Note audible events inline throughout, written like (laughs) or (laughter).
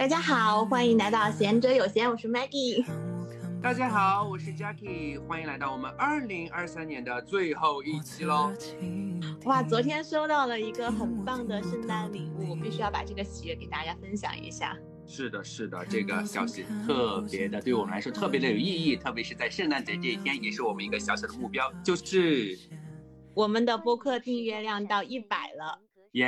大家好，欢迎来到贤者有闲，我是 Maggie。大家好，我是 Jackie，欢迎来到我们二零二三年的最后一期喽。哇，昨天收到了一个很棒的圣诞礼物，我必须要把这个喜悦给大家分享一下。是的，是的，这个消息特别的，对我们来说特别的有意义，特别是在圣诞节这一天，也是我们一个小小的目标，就是我们的播客订阅量到一百了。也，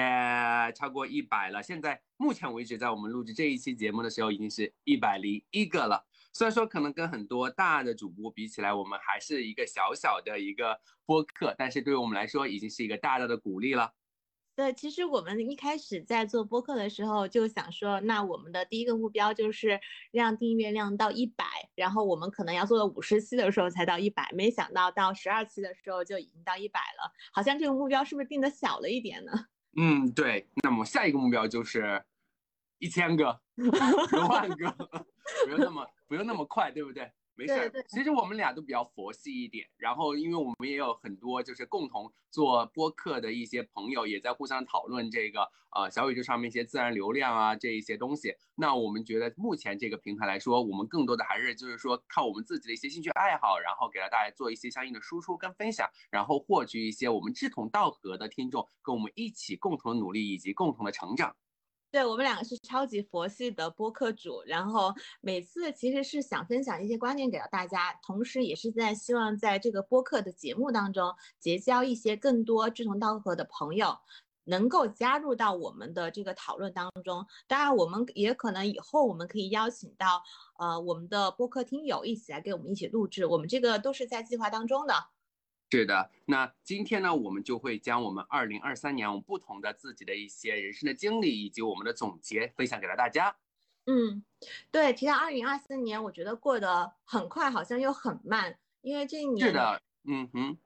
超过一百了。现在目前为止，在我们录制这一期节目的时候，已经是一百零一个了。虽然说可能跟很多大的主播比起来，我们还是一个小小的一个播客，但是对于我们来说，已经是一个大大的鼓励了。对，其实我们一开始在做播客的时候就想说，那我们的第一个目标就是让订阅量到一百，然后我们可能要做到五十期的时候才到一百，没想到到十二期的时候就已经到一百了。好像这个目标是不是定的小了一点呢？嗯，对。那么下一个目标就是一千个、(laughs) 一万个，不用那么不用那么快，对不对？没事。其实我们俩都比较佛系一点，然后因为我们也有很多就是共同做播客的一些朋友，也在互相讨论这个呃小宇宙上面一些自然流量啊这一些东西。那我们觉得目前这个平台来说，我们更多的还是就是说靠我们自己的一些兴趣爱好，然后给到大家做一些相应的输出跟分享，然后获取一些我们志同道合的听众，跟我们一起共同努力以及共同的成长。对我们两个是超级佛系的播客主，然后每次其实是想分享一些观点给到大家，同时也是在希望在这个播客的节目当中结交一些更多志同道合的朋友，能够加入到我们的这个讨论当中。当然，我们也可能以后我们可以邀请到呃我们的播客听友一起来跟我们一起录制，我们这个都是在计划当中的。是的，那今天呢，我们就会将我们二零二三年我们不同的自己的一些人生的经历以及我们的总结分享给了大家。嗯，对，提到二零二四年，我觉得过得很快，好像又很慢，因为这一年是的，嗯哼，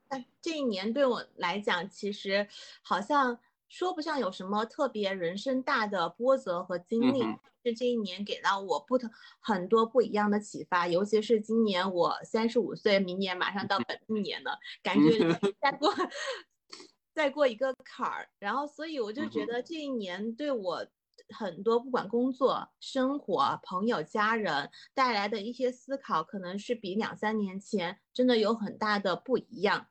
这一年对我来讲，其实好像。说不上有什么特别人生大的波折和经历，是这一年给到我不同很多不一样的启发。尤其是今年我三十五岁，明年马上到本命年了，感觉再过再过一个坎儿。然后，所以我就觉得这一年对我很多不管工作、生活、朋友、家人带来的一些思考，可能是比两三年前真的有很大的不一样。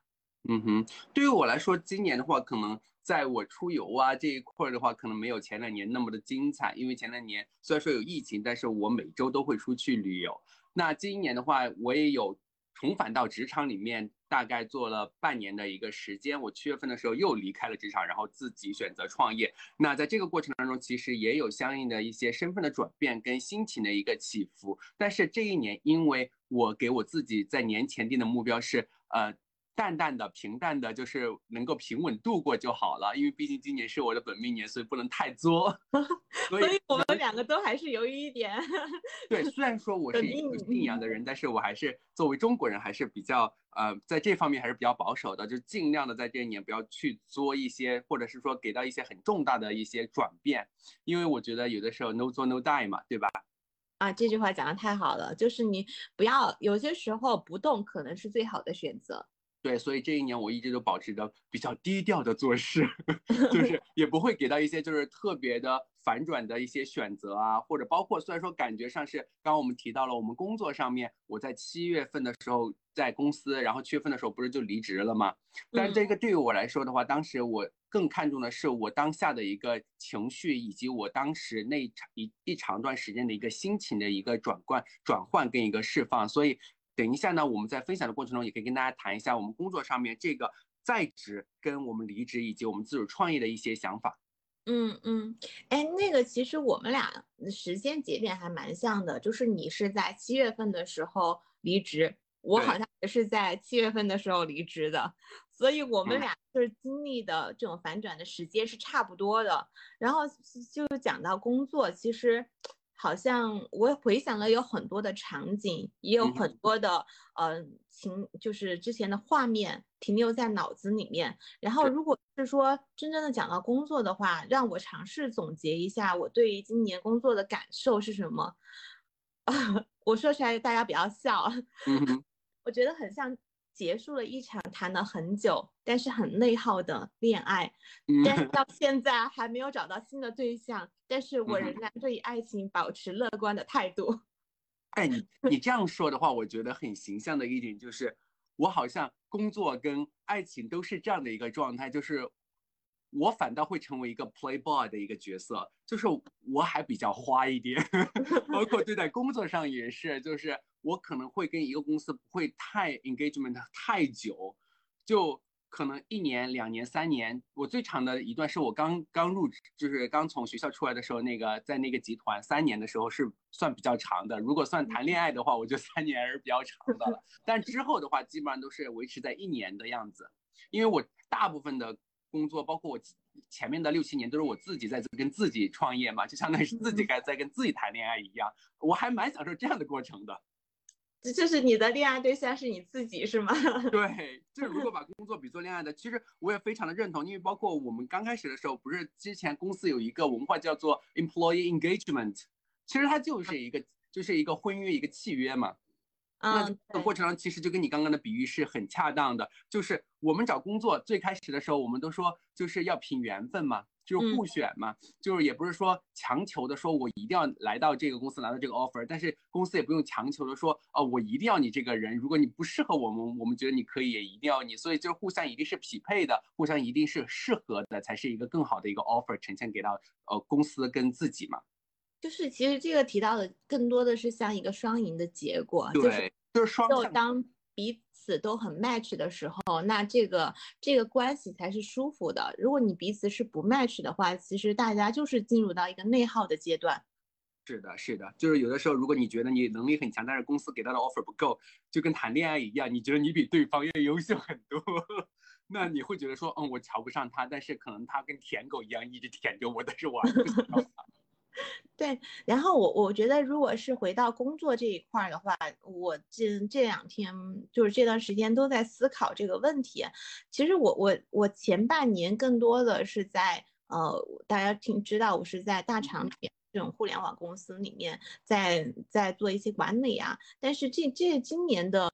嗯哼，对于我来说，今年的话，可能在我出游啊这一块的话，可能没有前两年那么的精彩。因为前两年虽然说有疫情，但是我每周都会出去旅游。那今年的话，我也有重返到职场里面，大概做了半年的一个时间。我七月份的时候又离开了职场，然后自己选择创业。那在这个过程当中，其实也有相应的一些身份的转变跟心情的一个起伏。但是这一年，因为我给我自己在年前定的目标是，呃。淡淡的、平淡的，就是能够平稳度过就好了。因为毕竟今年是我的本命年，所以不能太作。(laughs) 所以我们两个都还是犹豫一点。对，虽然说我是一个信仰的人，但是我还是作为中国人，还是比较呃，在这方面还是比较保守的，就尽量的在这一年不要去作一些，或者是说给到一些很重大的一些转变。因为我觉得有的时候 no 做 no die 嘛，对吧？啊，这句话讲的太好了，就是你不要有些时候不动，可能是最好的选择。对，所以这一年我一直都保持着比较低调的做事，(laughs) 就是 (laughs) 也不会给到一些就是特别的反转的一些选择啊，或者包括虽然说感觉上是刚刚我们提到了我们工作上面，我在七月份的时候在公司，然后七月份的时候不是就离职了吗？但这个对于我来说的话，当时我更看重的是我当下的一个情绪，以及我当时那一长一一长段时间的一个心情的一个转换、转换跟一个释放，所以。等一下呢，我们在分享的过程中，也可以跟大家谈一下我们工作上面这个在职跟我们离职以及我们自主创业的一些想法。嗯嗯，哎，那个其实我们俩时间节点还蛮像的，就是你是在七月份的时候离职，我好像也是在七月份的时候离职的，所以我们俩就是经历的这种反转的时间是差不多的。然后就讲到工作，其实。好像我回想了有很多的场景，也有很多的呃情，就是之前的画面停留在脑子里面。然后，如果是说真正的讲到工作的话，让我尝试总结一下我对于今年工作的感受是什么？(laughs) 我说出来大家不要笑，(laughs) 我觉得很像结束了一场谈了很久但是很内耗的恋爱，但是 (laughs) 到现在还没有找到新的对象，但是我仍然对爱情保持乐观的态度。(laughs) 哎，你你这样说的话，我觉得很形象的一点就是，我好像工作跟爱情都是这样的一个状态，就是我反倒会成为一个 playboy 的一个角色，就是我还比较花一点，(laughs) 包括对待工作上也是，就是我可能会跟一个公司不会太 engagement 太久，就。可能一年、两年、三年，我最长的一段是我刚刚入职，就是刚从学校出来的时候，那个在那个集团三年的时候是算比较长的。如果算谈恋爱的话，我觉得三年还是比较长的了。但之后的话，基本上都是维持在一年的样子。因为我大部分的工作，包括我前面的六七年，都是我自己在跟自己创业嘛，就相当于是自己该在跟自己谈恋爱一样。我还蛮享受这样的过程的。就是你的恋爱对象是你自己是吗？(laughs) 对，(laughs) 就是如果把工作比作恋爱的，其实我也非常的认同，因为包括我们刚开始的时候，不是之前公司有一个文化叫做 employee engagement，其实它就是一个就是一个婚约一个契约嘛。那这个过程中其实就跟你刚刚的比喻是很恰当的，就是我们找工作最开始的时候，我们都说就是要凭缘分嘛。就是互选嘛，就是也不是说强求的说，我一定要来到这个公司拿到这个 offer，但是公司也不用强求的说，哦，我一定要你这个人，如果你不适合我们，我们觉得你可以，也一定要你，所以就是互相一定是匹配的，互相一定是适合的，才是一个更好的一个 offer 呈现给到呃公司跟自己嘛。就是其实这个提到的更多的是像一个双赢的结果，对，就是双就当彼。此都很 match 的时候，那这个这个关系才是舒服的。如果你彼此是不 match 的话，其实大家就是进入到一个内耗的阶段。是的，是的，就是有的时候，如果你觉得你能力很强，但是公司给到的 offer 不够，就跟谈恋爱一样，你觉得你比对方要优秀很多，(laughs) 那你会觉得说，嗯，我瞧不上他，但是可能他跟舔狗一样一直舔着我，但是我还不想要他。对，然后我我觉得，如果是回到工作这一块的话，我这这两天就是这段时间都在思考这个问题。其实我我我前半年更多的是在呃，大家听知道我是在大厂里面这种互联网公司里面在在做一些管理啊。但是这这今年的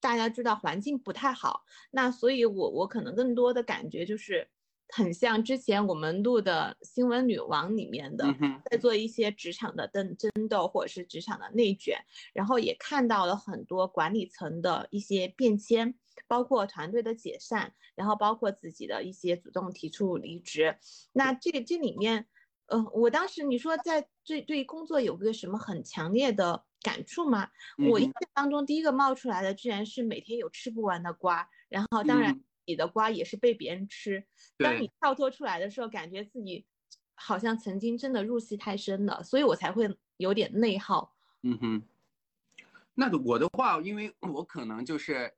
大家知道环境不太好，那所以我我可能更多的感觉就是。很像之前我们录的新闻女王里面的，在做一些职场的争争斗或者是职场的内卷，然后也看到了很多管理层的一些变迁，包括团队的解散，然后包括自己的一些主动提出离职。那这这里面，呃，我当时你说在对对工作有个什么很强烈的感触吗？我印象当中第一个冒出来的居然是每天有吃不完的瓜，然后当然。你的瓜也是被别人吃。当你跳脱出来的时候，感觉自己好像曾经真的入戏太深了，所以我才会有点内耗。嗯哼，那我的话，因为我可能就是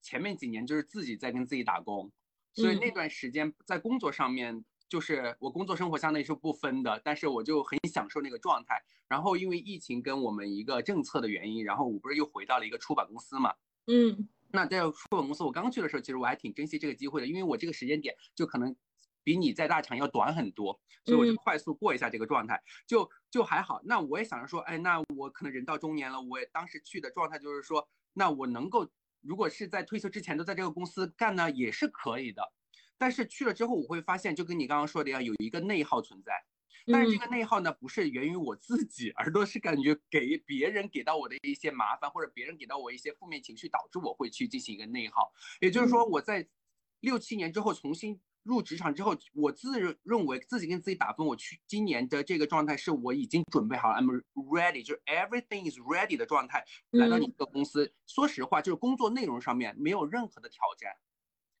前面几年就是自己在跟自己打工，所以那段时间在工作上面，就是我工作生活相当于是不分的，但是我就很享受那个状态。然后因为疫情跟我们一个政策的原因，然后我不是又回到了一个出版公司嘛？嗯。那在出版公司，我刚去的时候，其实我还挺珍惜这个机会的，因为我这个时间点就可能比你在大厂要短很多，所以我就快速过一下这个状态，就就还好。那我也想着说，哎，那我可能人到中年了，我当时去的状态就是说，那我能够如果是在退休之前都在这个公司干呢，也是可以的。但是去了之后，我会发现，就跟你刚刚说的一样，有一个内耗存在。但是这个内耗呢，不是源于我自己，而都是感觉给别人给到我的一些麻烦，或者别人给到我一些负面情绪，导致我会去进行一个内耗。也就是说，我在六七年之后重新入职场之后，我自认为自己跟自己打分，我去今年的这个状态是我已经准备好了，I'm ready，就是 everything is ready 的状态来到你这个公司。说实话，就是工作内容上面没有任何的挑战。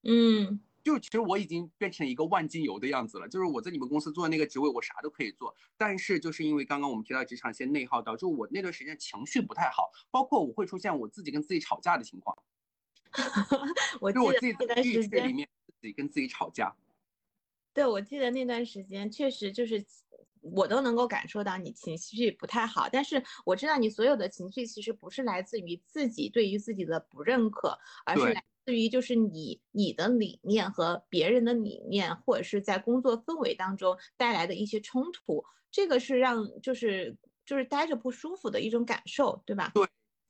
嗯。就其实我已经变成一个万金油的样子了，就是我在你们公司做的那个职位，我啥都可以做。但是就是因为刚刚我们提到职场一些内耗，导致我那段时间情绪不太好，包括我会出现我自己跟自己吵架的情况。(laughs) 我就我自己在浴室里面自己跟自己吵架。(laughs) 对，我记得那段时间确实就是我都能够感受到你情绪不太好，但是我知道你所有的情绪其实不是来自于自己对于自己的不认可，而是来。至于就是你你的理念和别人的理念，或者是在工作氛围当中带来的一些冲突，这个是让就是就是待着不舒服的一种感受，对吧？对，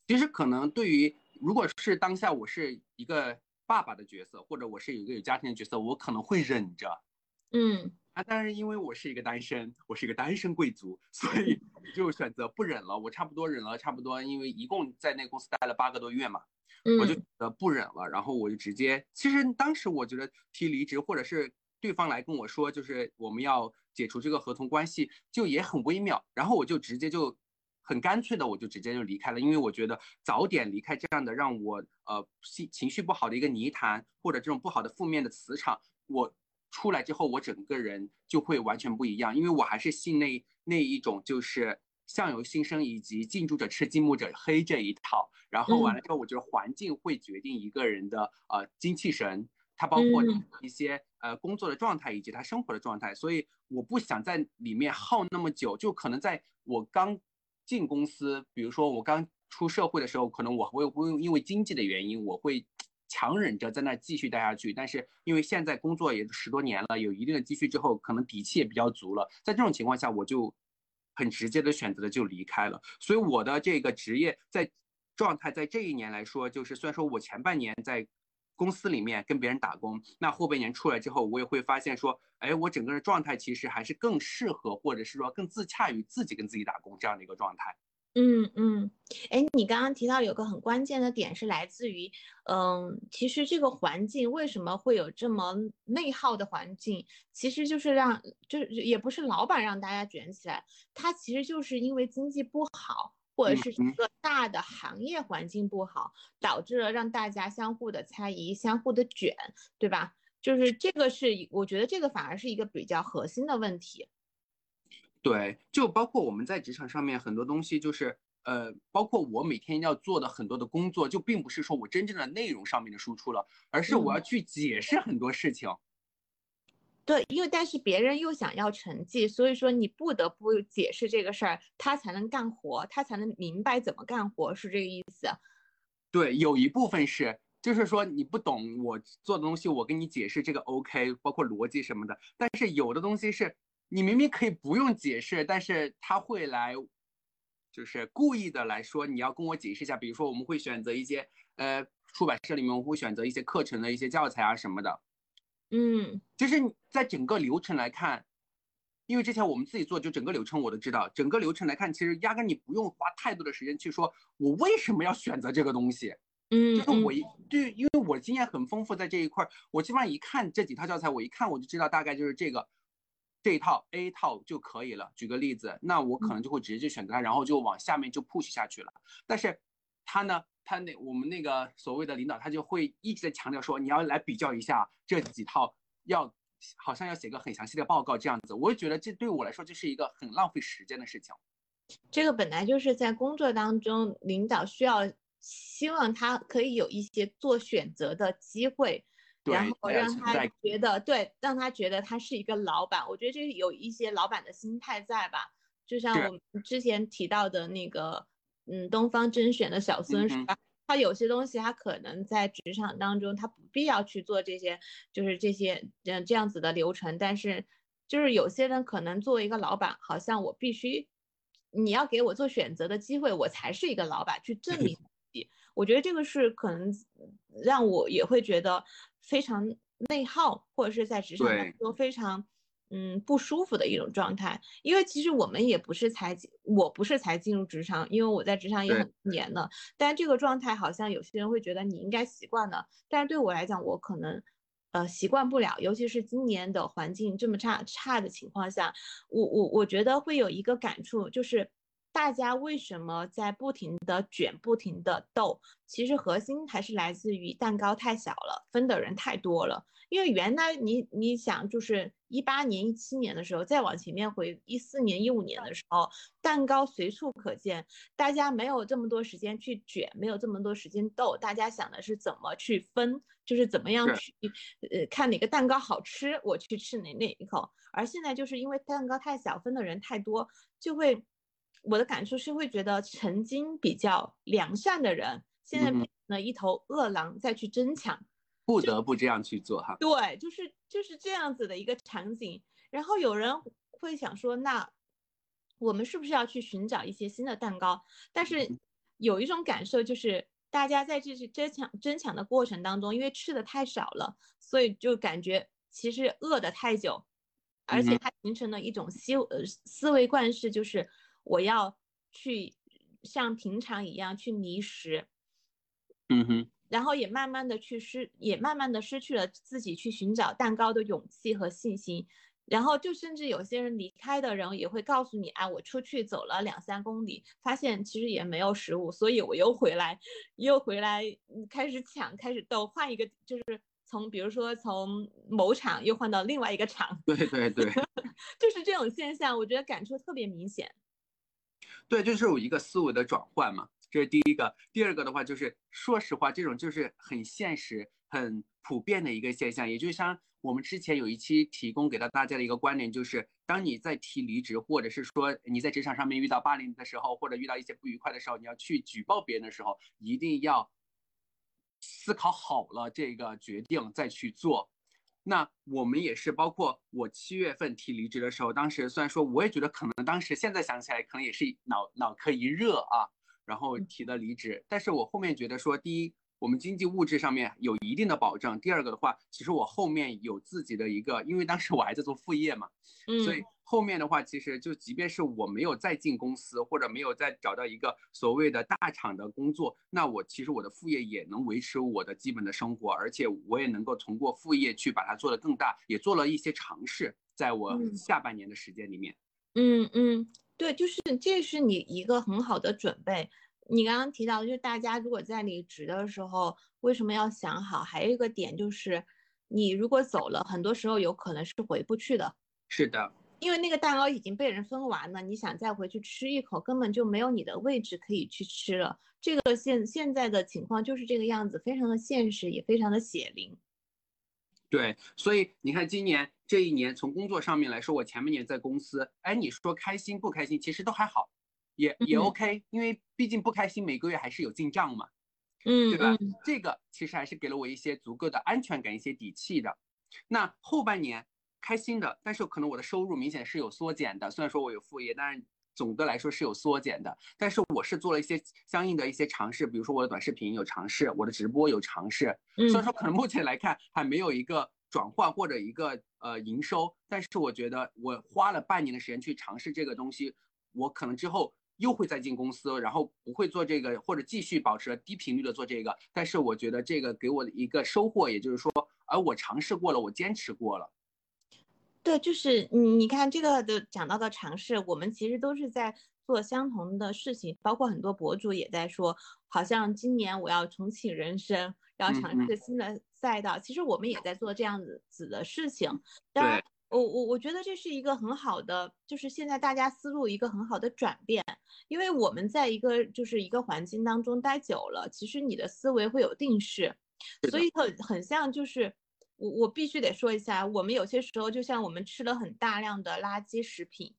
其实可能对于如果是当下我是一个爸爸的角色，或者我是一个有家庭的角色，我可能会忍着。嗯啊，但是因为我是一个单身，我是一个单身贵族，所以 (laughs) 就选择不忍了。我差不多忍了差不多，因为一共在那公司待了八个多月嘛，我就呃不忍了，然后我就直接，其实当时我觉得提离职，或者是对方来跟我说，就是我们要解除这个合同关系，就也很微妙。然后我就直接就很干脆的，我就直接就离开了，因为我觉得早点离开这样的让我呃心情绪不好的一个泥潭，或者这种不好的负面的磁场，我。出来之后，我整个人就会完全不一样，因为我还是信那那一种，就是相由心生以及近朱者赤，近墨者黑这一套。然后完了之后，我觉得环境会决定一个人的呃精气神，它包括一些呃工作的状态以及他生活的状态。所以我不想在里面耗那么久，就可能在我刚进公司，比如说我刚出社会的时候，可能我会会因为经济的原因，我会。强忍着在那继续待下去，但是因为现在工作也十多年了，有一定的积蓄之后，可能底气也比较足了。在这种情况下，我就很直接的选择的就离开了。所以我的这个职业在状态，在这一年来说，就是虽然说我前半年在公司里面跟别人打工，那后半年出来之后，我也会发现说，哎，我整个人状态其实还是更适合，或者是说更自洽于自己跟自己打工这样的一个状态。嗯嗯，哎，你刚刚提到有个很关键的点是来自于，嗯，其实这个环境为什么会有这么内耗的环境，其实就是让，就是也不是老板让大家卷起来，他其实就是因为经济不好，或者是一个大的行业环境不好，导致了让大家相互的猜疑，相互的卷，对吧？就是这个是，我觉得这个反而是一个比较核心的问题。对，就包括我们在职场上面很多东西，就是呃，包括我每天要做的很多的工作，就并不是说我真正的内容上面的输出了，而是我要去解释很多事情。对，因为但是别人又想要成绩，所以说你不得不解释这个事儿，他才能干活，他才能明白怎么干活，是这个意思。对，有一部分是，就是说你不懂我做的东西，我跟你解释这个 OK，包括逻辑什么的，但是有的东西是。你明明可以不用解释，但是他会来，就是故意的来说，你要跟我解释一下。比如说，我们会选择一些，呃，出版社里面我会选择一些课程的一些教材啊什么的。嗯，就是在整个流程来看，因为之前我们自己做，就整个流程我都知道。整个流程来看，其实压根你不用花太多的时间去说，我为什么要选择这个东西。嗯，就是我一对，因为我经验很丰富，在这一块儿，我基本上一看这几套教材，我一看我就知道大概就是这个。这一套 A 套就可以了。举个例子，那我可能就会直接就选择它，然后就往下面就 push 下去了。但是他呢，他那我们那个所谓的领导，他就会一直在强调说，你要来比较一下这几套，要好像要写个很详细的报告这样子。我就觉得这对我来说就是一个很浪费时间的事情。这个本来就是在工作当中，领导需要希望他可以有一些做选择的机会。然后让他觉得对，让他觉得他是一个老板。我觉得这有一些老板的心态在吧？就像我们之前提到的那个，嗯，东方甄选的小孙是吧？他有些东西他可能在职场当中他不必要去做这些，就是这些嗯这样子的流程。但是就是有些人可能作为一个老板，好像我必须你要给我做选择的机会，我才是一个老板去证 (laughs) 明自己。我觉得这个是可能让我也会觉得。非常内耗，或者是在职场当中非常嗯不舒服的一种状态。因为其实我们也不是才，我不是才进入职场，因为我在职场也很多年了。但这个状态好像有些人会觉得你应该习惯了，但是对我来讲，我可能呃习惯不了。尤其是今年的环境这么差差的情况下，我我我觉得会有一个感触，就是。大家为什么在不停的卷、不停的斗？其实核心还是来自于蛋糕太小了，分的人太多了。因为原来你你想，就是一八年、一七年的时候，再往前面回一四年、一五年的时候，蛋糕随处可见，大家没有这么多时间去卷，没有这么多时间斗，大家想的是怎么去分，就是怎么样去呃看哪个蛋糕好吃，我去吃哪哪一口。而现在就是因为蛋糕太小，分的人太多，就会。我的感受是会觉得曾经比较良善的人，现在变成了一头饿狼再去争抢，不得不这样去做哈。对，就是就是这样子的一个场景。然后有人会想说，那我们是不是要去寻找一些新的蛋糕？但是有一种感受就是。大家在这是争抢争抢的过程当中，因为吃的太少了，所以就感觉其实饿的太久，而且它形成了一种思呃思维惯式，就是我要去像平常一样去觅食，嗯哼，然后也慢慢的去失，也慢慢的失去了自己去寻找蛋糕的勇气和信心。然后就甚至有些人离开的人也会告诉你，啊，我出去走了两三公里，发现其实也没有食物，所以我又回来，又回来开始抢，开始斗，换一个就是从比如说从某场又换到另外一个场，对对对，(laughs) 就是这种现象，我觉得感触特别明显。对，就是有一个思维的转换嘛，这是第一个。第二个的话就是，说实话，这种就是很现实、很普遍的一个现象，也就像。我们之前有一期提供给到大家的一个观点，就是当你在提离职，或者是说你在职场上面遇到霸凌的时候，或者遇到一些不愉快的时候，你要去举报别人的时候，一定要思考好了这个决定再去做。那我们也是，包括我七月份提离职的时候，当时虽然说我也觉得可能当时现在想起来可能也是脑脑壳一热啊，然后提的离职，但是我后面觉得说，第一。我们经济物质上面有一定的保障。第二个的话，其实我后面有自己的一个，因为当时我还在做副业嘛，嗯，所以后面的话，其实就即便是我没有再进公司，或者没有再找到一个所谓的大厂的工作，那我其实我的副业也能维持我的基本的生活，而且我也能够通过副业去把它做得更大，也做了一些尝试，在我下半年的时间里面。嗯嗯，对，就是这是你一个很好的准备。你刚刚提到，就是大家如果在离职的时候，为什么要想好？还有一个点就是，你如果走了，很多时候有可能是回不去的。是的，因为那个蛋糕已经被人分完了，你想再回去吃一口，根本就没有你的位置可以去吃了。这个现现在的情况就是这个样子，非常的现实，也非常的血淋。对，所以你看，今年这一年从工作上面来说，我前半年在公司，哎，你说开心不开心？其实都还好。也也 OK，因为毕竟不开心，每个月还是有进账嘛，嗯，对吧？这个其实还是给了我一些足够的安全感、一些底气的。那后半年开心的，但是可能我的收入明显是有缩减的。虽然说我有副业，但是总的来说是有缩减的。但是我是做了一些相应的一些尝试，比如说我的短视频有尝试，我的直播有尝试。虽然说可能目前来看还没有一个转换或者一个呃营收，但是我觉得我花了半年的时间去尝试这个东西，我可能之后。又会再进公司，然后不会做这个，或者继续保持低频率的做这个。但是我觉得这个给我的一个收获，也就是说，而我尝试过了，我坚持过了。对，就是你你看这个的讲到的尝试，我们其实都是在做相同的事情，包括很多博主也在说，好像今年我要重启人生，要尝试新的赛道。其实我们也在做这样子子的事情。对。我我我觉得这是一个很好的，就是现在大家思路一个很好的转变，因为我们在一个就是一个环境当中待久了，其实你的思维会有定式，所以很很像就是我我必须得说一下，我们有些时候就像我们吃了很大量的垃圾食品，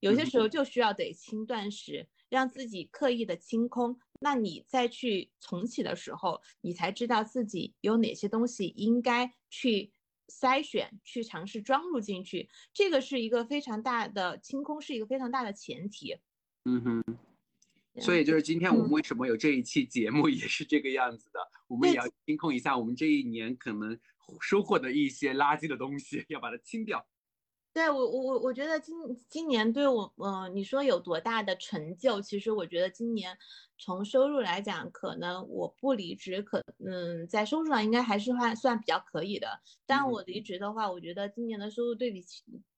有些时候。就需要得轻断食，让自己刻意的清空，那你再去重启的时候，你才知道自己有哪些东西应该去。筛选去尝试装入进去，这个是一个非常大的清空，是一个非常大的前提。嗯哼，所以就是今天我们为什么有这一期节目，也是这个样子的。我们也要清空一下我们这一年可能收获的一些垃圾的东西，要把它清掉。对我，我我我觉得今今年对我，嗯，你说有多大的成就？其实我觉得今年从收入来讲，可能我不离职，可嗯，在收入上应该还是算算比较可以的。但我离职的话，我觉得今年的收入对比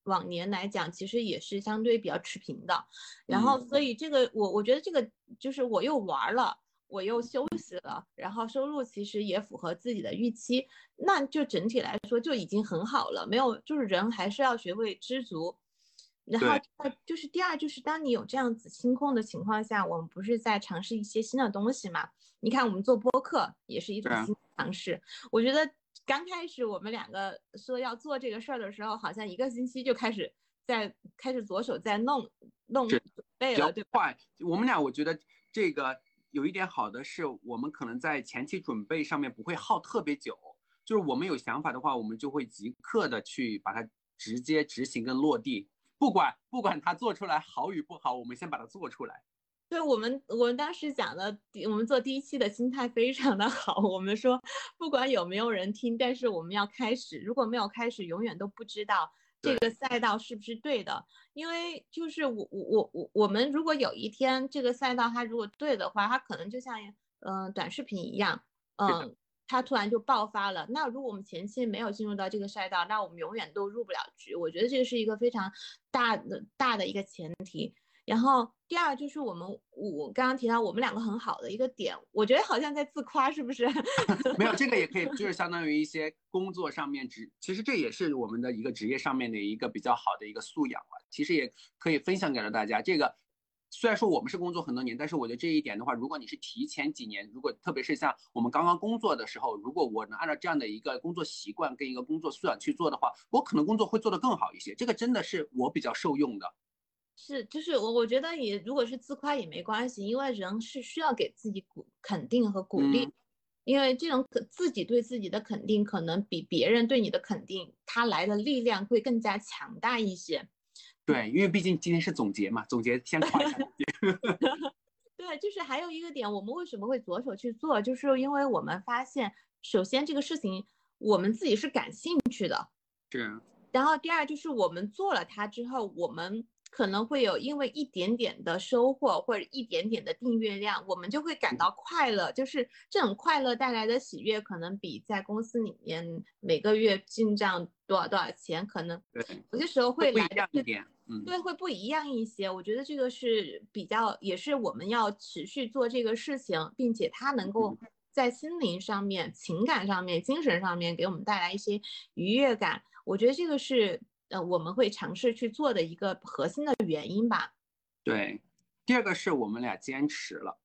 往年来讲，其实也是相对比较持平的。然后，所以这个我我觉得这个就是我又玩了。我又休息了，然后收入其实也符合自己的预期，那就整体来说就已经很好了。没有，就是人还是要学会知足。然后呃，就是第二，就是当你有这样子清空的情况下，我们不是在尝试一些新的东西嘛？你看，我们做播客也是一种新尝试。我觉得刚开始我们两个说要做这个事儿的时候，好像一个星期就开始在开始着手在弄弄准备了，对快。我们俩我觉得这个。有一点好的是，我们可能在前期准备上面不会耗特别久，就是我们有想法的话，我们就会即刻的去把它直接执行跟落地，不管不管它做出来好与不好，我们先把它做出来。对我们，我们当时讲的，我们做第一期的心态非常的 (laughs) 好。我们说，不管有没有人听，但是我们要开始。如果没有开始，永远都不知道这个赛道是不是对的。因为就是我我我我我们如果有一天这个赛道它如果对的话，它可能就像嗯短视频一样，嗯，它突然就爆发了。那如果我们前期没有进入到这个赛道，那我们永远都入不了局。我觉得这个是一个非常大的大的一个前提。然后第二就是我们，我刚刚提到我们两个很好的一个点，我觉得好像在自夸，是不是？(laughs) 没有，这个也可以，(laughs) 就是相当于一些工作上面职，其实这也是我们的一个职业上面的一个比较好的一个素养啊。其实也可以分享给了大家。这个虽然说我们是工作很多年，但是我觉得这一点的话，如果你是提前几年，如果特别是像我们刚刚工作的时候，如果我能按照这样的一个工作习惯跟一个工作素养去做的话，我可能工作会做得更好一些。这个真的是我比较受用的。是，就是我我觉得你如果是自夸也没关系，因为人是需要给自己鼓肯定和鼓励，因为这种可自己对自己的肯定，可能比别人对你的肯定，他来的力量会更加强大一些。对，因为毕竟今天是总结嘛，总结先夸一下。(laughs) 对，就是还有一个点，我们为什么会着手去做，就是因为我们发现，首先这个事情我们自己是感兴趣的，是。然后第二就是我们做了它之后，我们。可能会有因为一点点的收获或者一点点的订阅量，我们就会感到快乐。就是这种快乐带来的喜悦，可能比在公司里面每个月进账多少多少钱，可能有些时候会来一点，嗯，对，会不一样一些。我觉得这个是比较，也是我们要持续做这个事情，并且它能够在心灵上面、情感上面、精神上面给我们带来一些愉悦感。我觉得这个是。呃，我们会尝试去做的一个核心的原因吧。对，第二个是我们俩坚持了。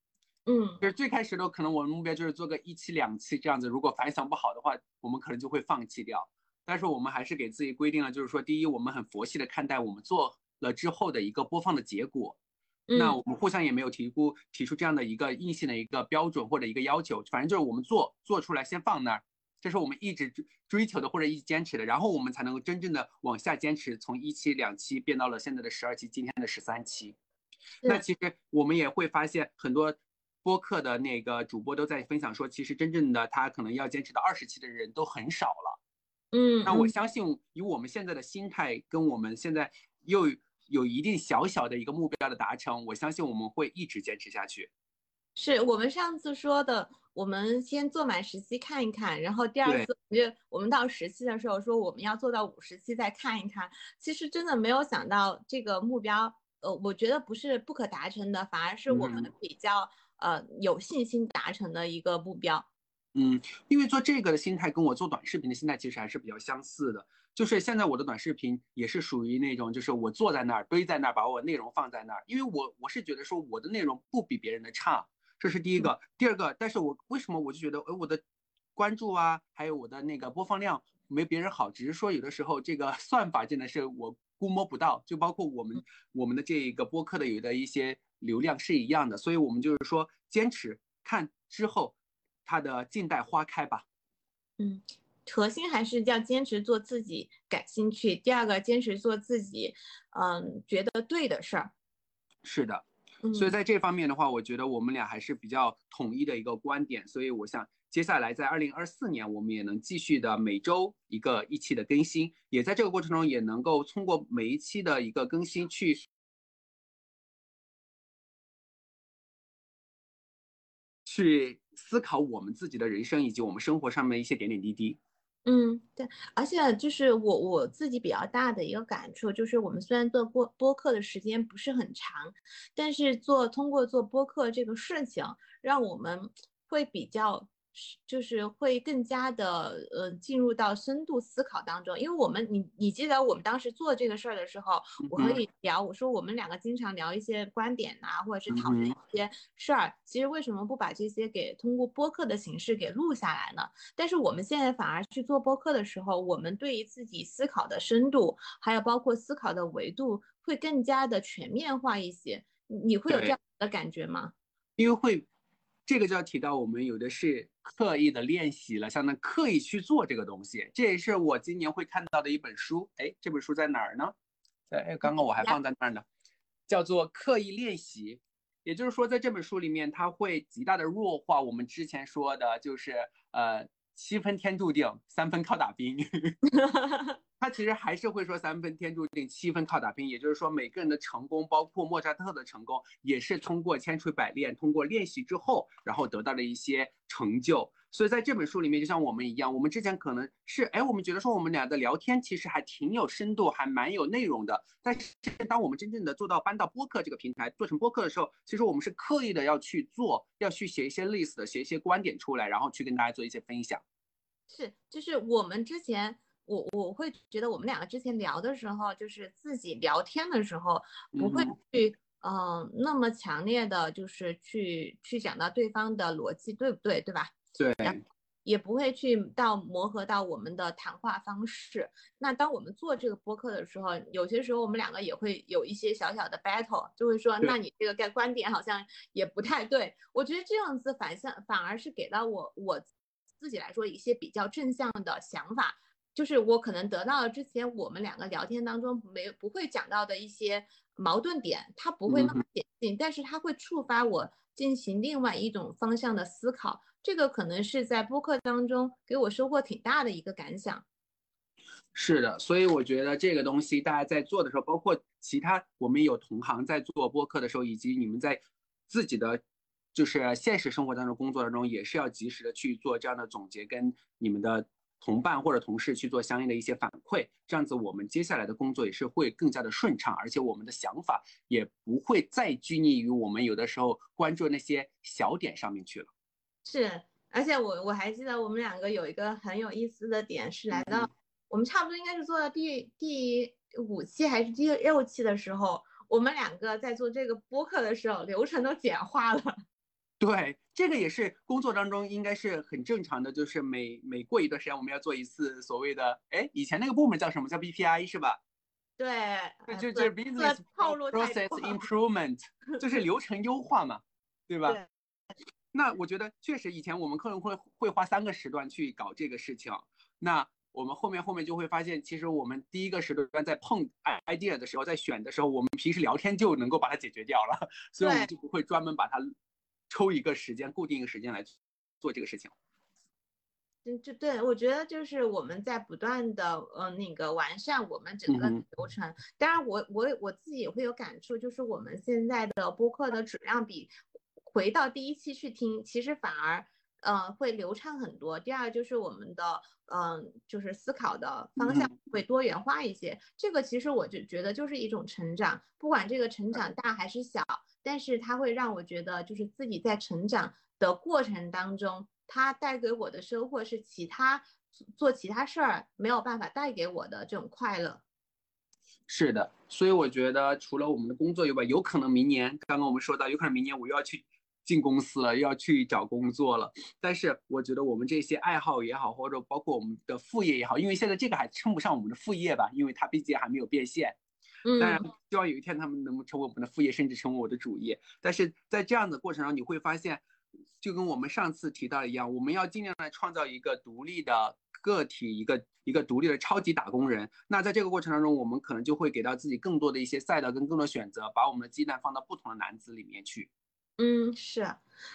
嗯，就是最开始的可能我们目标就是做个一期两期这样子，如果反响不好的话，我们可能就会放弃掉。但是我们还是给自己规定了，就是说，第一，我们很佛系的看待我们做了之后的一个播放的结果。那我们互相也没有提出提出这样的一个硬性的一个标准或者一个要求，反正就是我们做做出来先放那儿。这是我们一直追追求的或者一直坚持的，然后我们才能够真正的往下坚持，从一期两期变到了现在的十二期，今天的十三期。那其实我们也会发现，很多播客的那个主播都在分享说，其实真正的他可能要坚持到二十期的人都很少了。嗯，那我相信以我们现在的心态，跟我们现在又有一定小小的一个目标的达成，我相信我们会一直坚持下去。是我们上次说的。我们先做满十期看一看，然后第二次就我们到十期的时候说我们要做到五十期再看一看。其实真的没有想到这个目标，呃，我觉得不是不可达成的，反而是我们比较呃有信心达成的一个目标。嗯，因为做这个的心态跟我做短视频的心态其实还是比较相似的。就是现在我的短视频也是属于那种，就是我坐在那儿堆在那儿，把我内容放在那儿，因为我我是觉得说我的内容不比别人的差。这是第一个，第二个，但是我为什么我就觉得，哎，我的关注啊，还有我的那个播放量没别人好，只是说有的时候这个 (laughs) 算法真的是我估摸不到，就包括我们我们的这一个播客的有的一些流量是一样的，所以我们就是说坚持看之后它的静待花开吧。嗯，核心还是要坚持做自己感兴趣，第二个坚持做自己嗯觉得对的事儿。是的。所以在这方面的话，我觉得我们俩还是比较统一的一个观点。所以我想接下来在二零二四年，我们也能继续的每周一个一期的更新，也在这个过程中也能够通过每一期的一个更新去去思考我们自己的人生以及我们生活上面一些点点滴滴。嗯，对，而且就是我我自己比较大的一个感触，就是我们虽然做播播客的时间不是很长，但是做通过做播客这个事情，让我们会比较。就是会更加的呃进入到深度思考当中，因为我们你你记得我们当时做这个事儿的时候，我和你聊，我说我们两个经常聊一些观点呐，或者是讨论一些事儿，其实为什么不把这些给通过播客的形式给录下来呢？但是我们现在反而去做播客的时候，我们对于自己思考的深度，还有包括思考的维度，会更加的全面化一些。你会有这样的感觉吗？因为会。这个就要提到我们有的是刻意的练习了，相当刻意去做这个东西。这也是我今年会看到的一本书。哎，这本书在哪儿呢？在哎，刚刚我还放在那儿呢，叫做《刻意练习》，也就是说，在这本书里面，它会极大的弱化我们之前说的，就是呃七分天注定，三分靠打拼。(laughs) 他其实还是会说三分天注定，七分靠打拼。也就是说，每个人的成功，包括莫扎特的成功，也是通过千锤百炼，通过练习之后，然后得到了一些成就。所以在这本书里面，就像我们一样，我们之前可能是，哎，我们觉得说我们俩的聊天其实还挺有深度，还蛮有内容的。但是当我们真正的做到搬到播客这个平台，做成播客的时候，其实我们是刻意的要去做，要去写一些 list，写一些观点出来，然后去跟大家做一些分享。是，就是我们之前，我我会觉得我们两个之前聊的时候，就是自己聊天的时候，不会去，嗯，那么强烈的，就是去去讲到对方的逻辑对不对，对吧？对，也不会去到磨合到我们的谈话方式。那当我们做这个播客的时候，有些时候我们两个也会有一些小小的 battle，就会说，那你这个概观点好像也不太对。我觉得这样子反向反而是给到我我。自己来说一些比较正向的想法，就是我可能得到了之前我们两个聊天当中没不会讲到的一些矛盾点，它不会那么显性，但是它会触发我进行另外一种方向的思考。这个可能是在播客当中给我收获挺大的一个感想。是的，所以我觉得这个东西大家在做的时候，包括其他我们有同行在做播客的时候，以及你们在自己的。就是现实生活当中、工作当中，也是要及时的去做这样的总结，跟你们的同伴或者同事去做相应的一些反馈，这样子我们接下来的工作也是会更加的顺畅，而且我们的想法也不会再拘泥于我们有的时候关注那些小点上面去了。是，而且我我还记得我们两个有一个很有意思的点是来到我们差不多应该是做到第第五期还是第六期的时候，我们两个在做这个播客的时候流程都简化了。(laughs) 对，这个也是工作当中应该是很正常的，就是每每过一段时间我们要做一次所谓的，哎，以前那个部门叫什么叫 BPI 是吧？对，就就是 business process improvement，就是流程优化嘛，对吧？那我觉得确实以前我们可能会会花三个时段去搞这个事情，那我们后面后面就会发现，其实我们第一个时段在碰 idea 的时候，在选的时候，我们平时聊天就能够把它解决掉了，所以我们就不会专门把它。抽一个时间，固定一个时间来做这个事情。嗯，就对我觉得就是我们在不断的呃那个完善我们整个流程。当然，我我我自己也会有感触，就是我们现在的播客的质量比回到第一期去听，其实反而呃会流畅很多。第二就是我们的嗯就是思考的方向会多元化一些。这个其实我就觉得就是一种成长，不管这个成长大还是小。但是它会让我觉得，就是自己在成长的过程当中，它带给我的收获是其他做其他事儿没有办法带给我的这种快乐。是的，所以我觉得除了我们的工作以外，有可能明年，刚刚我们说到，有可能明年我又要去进公司了，又要去找工作了。但是我觉得我们这些爱好也好，或者包括我们的副业也好，因为现在这个还称不上我们的副业吧，因为它毕竟还没有变现。当然，希望有一天他们能成为我们的副业，甚至成为我的主业。但是在这样的过程中，你会发现，就跟我们上次提到一样，我们要尽量来创造一个独立的个体，一个一个独立的超级打工人。那在这个过程当中，我们可能就会给到自己更多的一些赛道跟更多选择，把我们的鸡蛋放到不同的篮子里面去。嗯，是，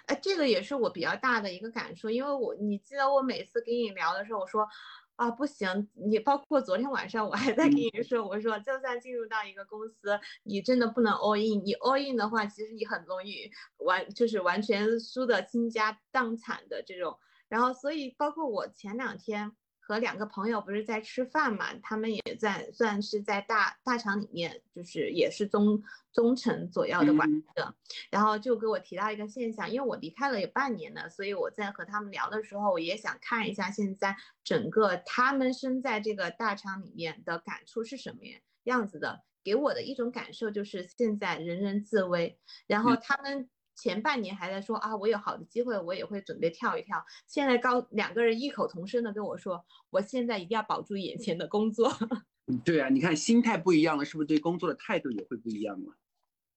哎，这个也是我比较大的一个感受，因为我你记得我每次跟你聊的时候，我说。啊，不行！你包括昨天晚上我还在跟你说，我说就算进入到一个公司，你真的不能 all in。你 all in 的话，其实你很容易完，就是完全输的倾家荡产的这种。然后，所以包括我前两天。和两个朋友不是在吃饭嘛，他们也在算是在大大厂里面，就是也是中中层左右的管理者，然后就给我提到一个现象，因为我离开了有半年了，所以我在和他们聊的时候，我也想看一下现在整个他们身在这个大厂里面的感触是什么样子的，给我的一种感受就是现在人人自危，然后他们。前半年还在说啊，我有好的机会，我也会准备跳一跳。现在高两个人异口同声的跟我说，我现在一定要保住眼前的工作。(laughs) 对啊，你看心态不一样了，是不是对工作的态度也会不一样了？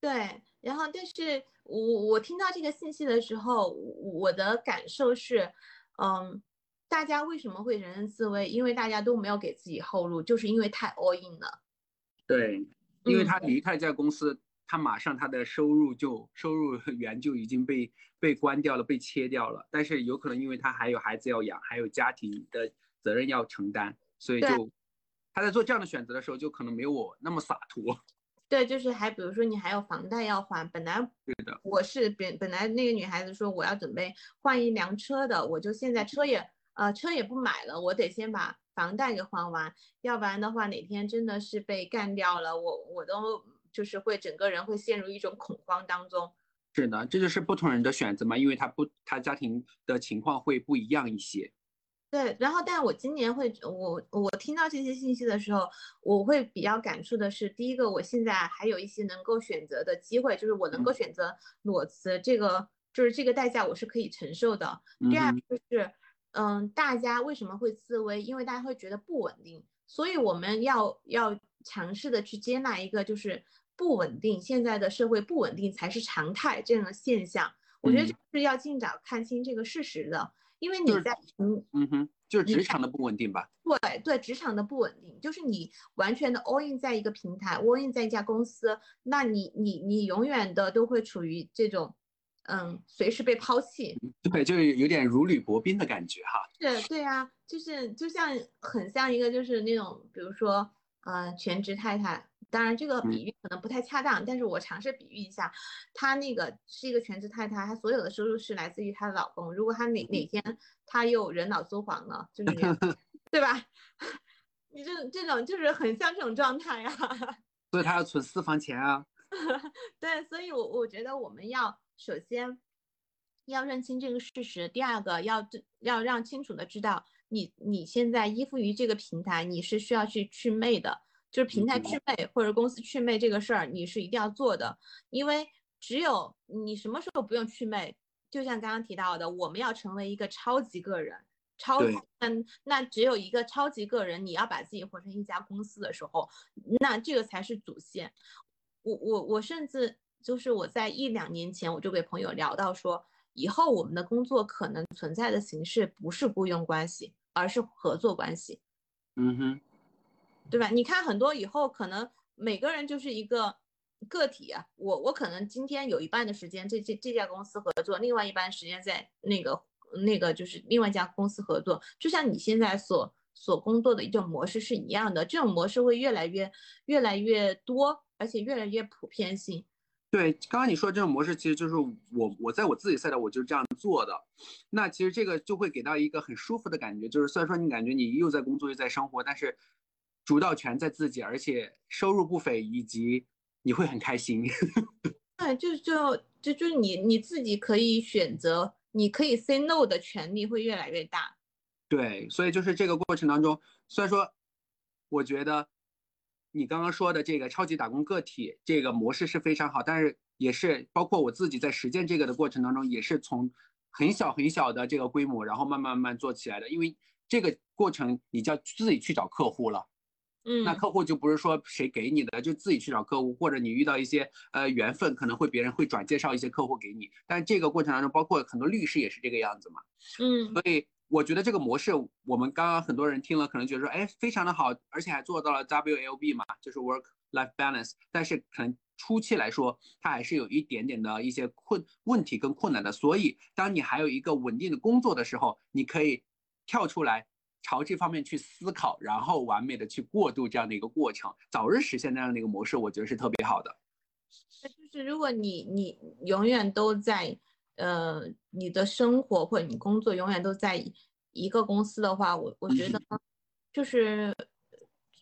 对，然后但是我我听到这个信息的时候，我的感受是，嗯，大家为什么会人人自危？因为大家都没有给自己后路，就是因为太 all in 了。对，因为他离开这家公司。他马上他的收入就收入源就已经被被关掉了，被切掉了。但是有可能因为他还有孩子要养，还有家庭的责任要承担，所以就他在做这样的选择的时候，就可能没有我那么洒脱。(laughs) 对，就是还比如说你还有房贷要还，本来我是本本来那个女孩子说我要准备换一辆车的，我就现在车也呃车也不买了，我得先把房贷给还完，要不然的话哪天真的是被干掉了，我我都就是会整个人会陷入一种恐慌当中。是的，这就是不同人的选择嘛，因为他不他家庭的情况会不一样一些。对，然后，但我今年会，我我听到这些信息的时候，我会比较感触的是，第一个，我现在还有一些能够选择的机会，就是我能够选择裸辞，这个就是这个代价我是可以承受的。第二就是，嗯，大家为什么会自危？因为大家会觉得不稳定，所以我们要要尝试的去接纳一个就是不稳定，现在的社会不稳定才是常态这样的现象。我觉得是要尽早看清这个事实的。因为你在嗯嗯哼，就是职场的不稳定吧？对对，职场的不稳定，就是你完全的 all in 在一个平台，all in 在一家公司，那你你你永远的都会处于这种，嗯，随时被抛弃。对，就有点如履薄冰的感觉哈。是，对啊，就是就像很像一个就是那种，比如说，呃，全职太太。当然，这个比喻可能不太恰当，但是我尝试比喻一下，她那个是一个全职太太，她所有的收入是来自于她的老公。如果她哪哪天她又人老珠黄了，就是 (laughs) 对吧？(laughs) 你这这种就是很像这种状态呀。所以她要存私房钱啊。(laughs) 对，所以我我觉得我们要首先要认清这个事实，第二个要要让清楚的知道，你你现在依附于这个平台，你是需要去去魅的。就是平台去魅或者公司去魅这个事儿，你是一定要做的，因为只有你什么时候不用去魅，就像刚刚提到的，我们要成为一个超级个人，超嗯，那只有一个超级个人，你要把自己活成一家公司的时候，那这个才是主线。我我我甚至就是我在一两年前我就给朋友聊到说，以后我们的工作可能存在的形式不是雇佣关系，而是合作关系。嗯哼。对吧？你看很多以后可能每个人就是一个个体啊。我我可能今天有一半的时间这这这家公司合作，另外一半时间在那个那个就是另外一家公司合作。就像你现在所所工作的一种模式是一样的，这种模式会越来越越来越多，而且越来越普遍性。对，刚刚你说的这种模式，其实就是我我在我自己赛道我就是这样做的。那其实这个就会给到一个很舒服的感觉，就是虽然说你感觉你又在工作又在生活，但是。主导权在自己，而且收入不菲，以及你会很开心。(laughs) 对，就就就就是你你自己可以选择，你可以 say no 的权利会越来越大。对，所以就是这个过程当中，虽然说，我觉得你刚刚说的这个超级打工个体这个模式是非常好，但是也是包括我自己在实践这个的过程当中，也是从很小很小的这个规模，然后慢慢慢慢做起来的。因为这个过程，你就要自己去找客户了。嗯，那客户就不是说谁给你的，就自己去找客户，或者你遇到一些呃缘分，可能会别人会转介绍一些客户给你。但这个过程当中，包括很多律师也是这个样子嘛。嗯，所以我觉得这个模式，我们刚刚很多人听了，可能觉得说，哎，非常的好，而且还做到了 WLB 嘛，就是 Work Life Balance。但是可能初期来说，它还是有一点点的一些困问题跟困难的。所以当你还有一个稳定的工作的时候，你可以跳出来。朝这方面去思考，然后完美的去过渡这样的一个过程，早日实现那样的一个模式，我觉得是特别好的。就是如果你你永远都在呃你的生活或者你工作永远都在一个公司的话，我我觉得 (laughs) 就是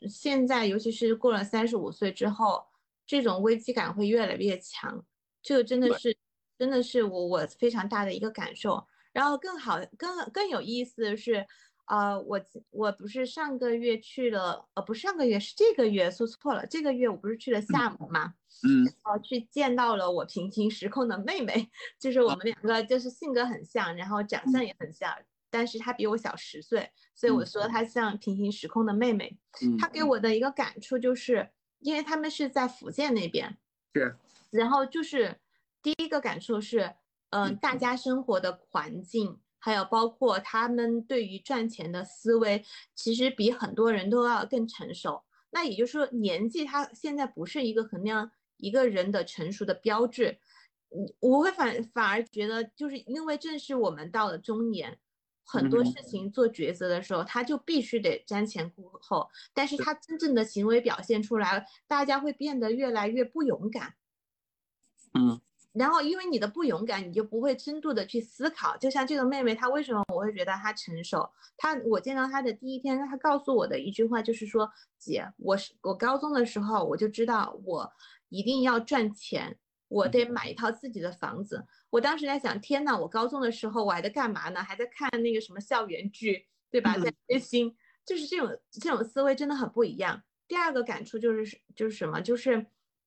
现在尤其是过了三十五岁之后，这种危机感会越来越强。这个真的是真的是我我非常大的一个感受。然后更好更更有意思的是。呃，我我不是上个月去了，呃，不是上个月，是这个月，说错了，这个月我不是去了厦门嘛，嗯，然后去见到了我平行时空的妹妹，就是我们两个就是性格很像，然后长相也很像，但是她比我小十岁，所以我说她像平行时空的妹妹。她给我的一个感触就是，因为他们是在福建那边，是，然后就是第一个感触是，嗯，大家生活的环境。还有包括他们对于赚钱的思维，其实比很多人都要更成熟。那也就是说，年纪他现在不是一个衡量一个人的成熟的标志。嗯，我会反反而觉得，就是因为正是我们到了中年，很多事情做抉择的时候，他就必须得瞻前顾后。但是他真正的行为表现出来，大家会变得越来越不勇敢。嗯。然后，因为你的不勇敢，你就不会深度的去思考。就像这个妹妹，她为什么我会觉得她成熟？她我见到她的第一天，她告诉我的一句话就是说：“姐，我是我高中的时候我就知道我一定要赚钱，我得买一套自己的房子。”我当时在想，天呐，我高中的时候我还在干嘛呢？还在看那个什么校园剧，对吧？在追星，就是这种这种思维真的很不一样。第二个感触就是就是什么？就是。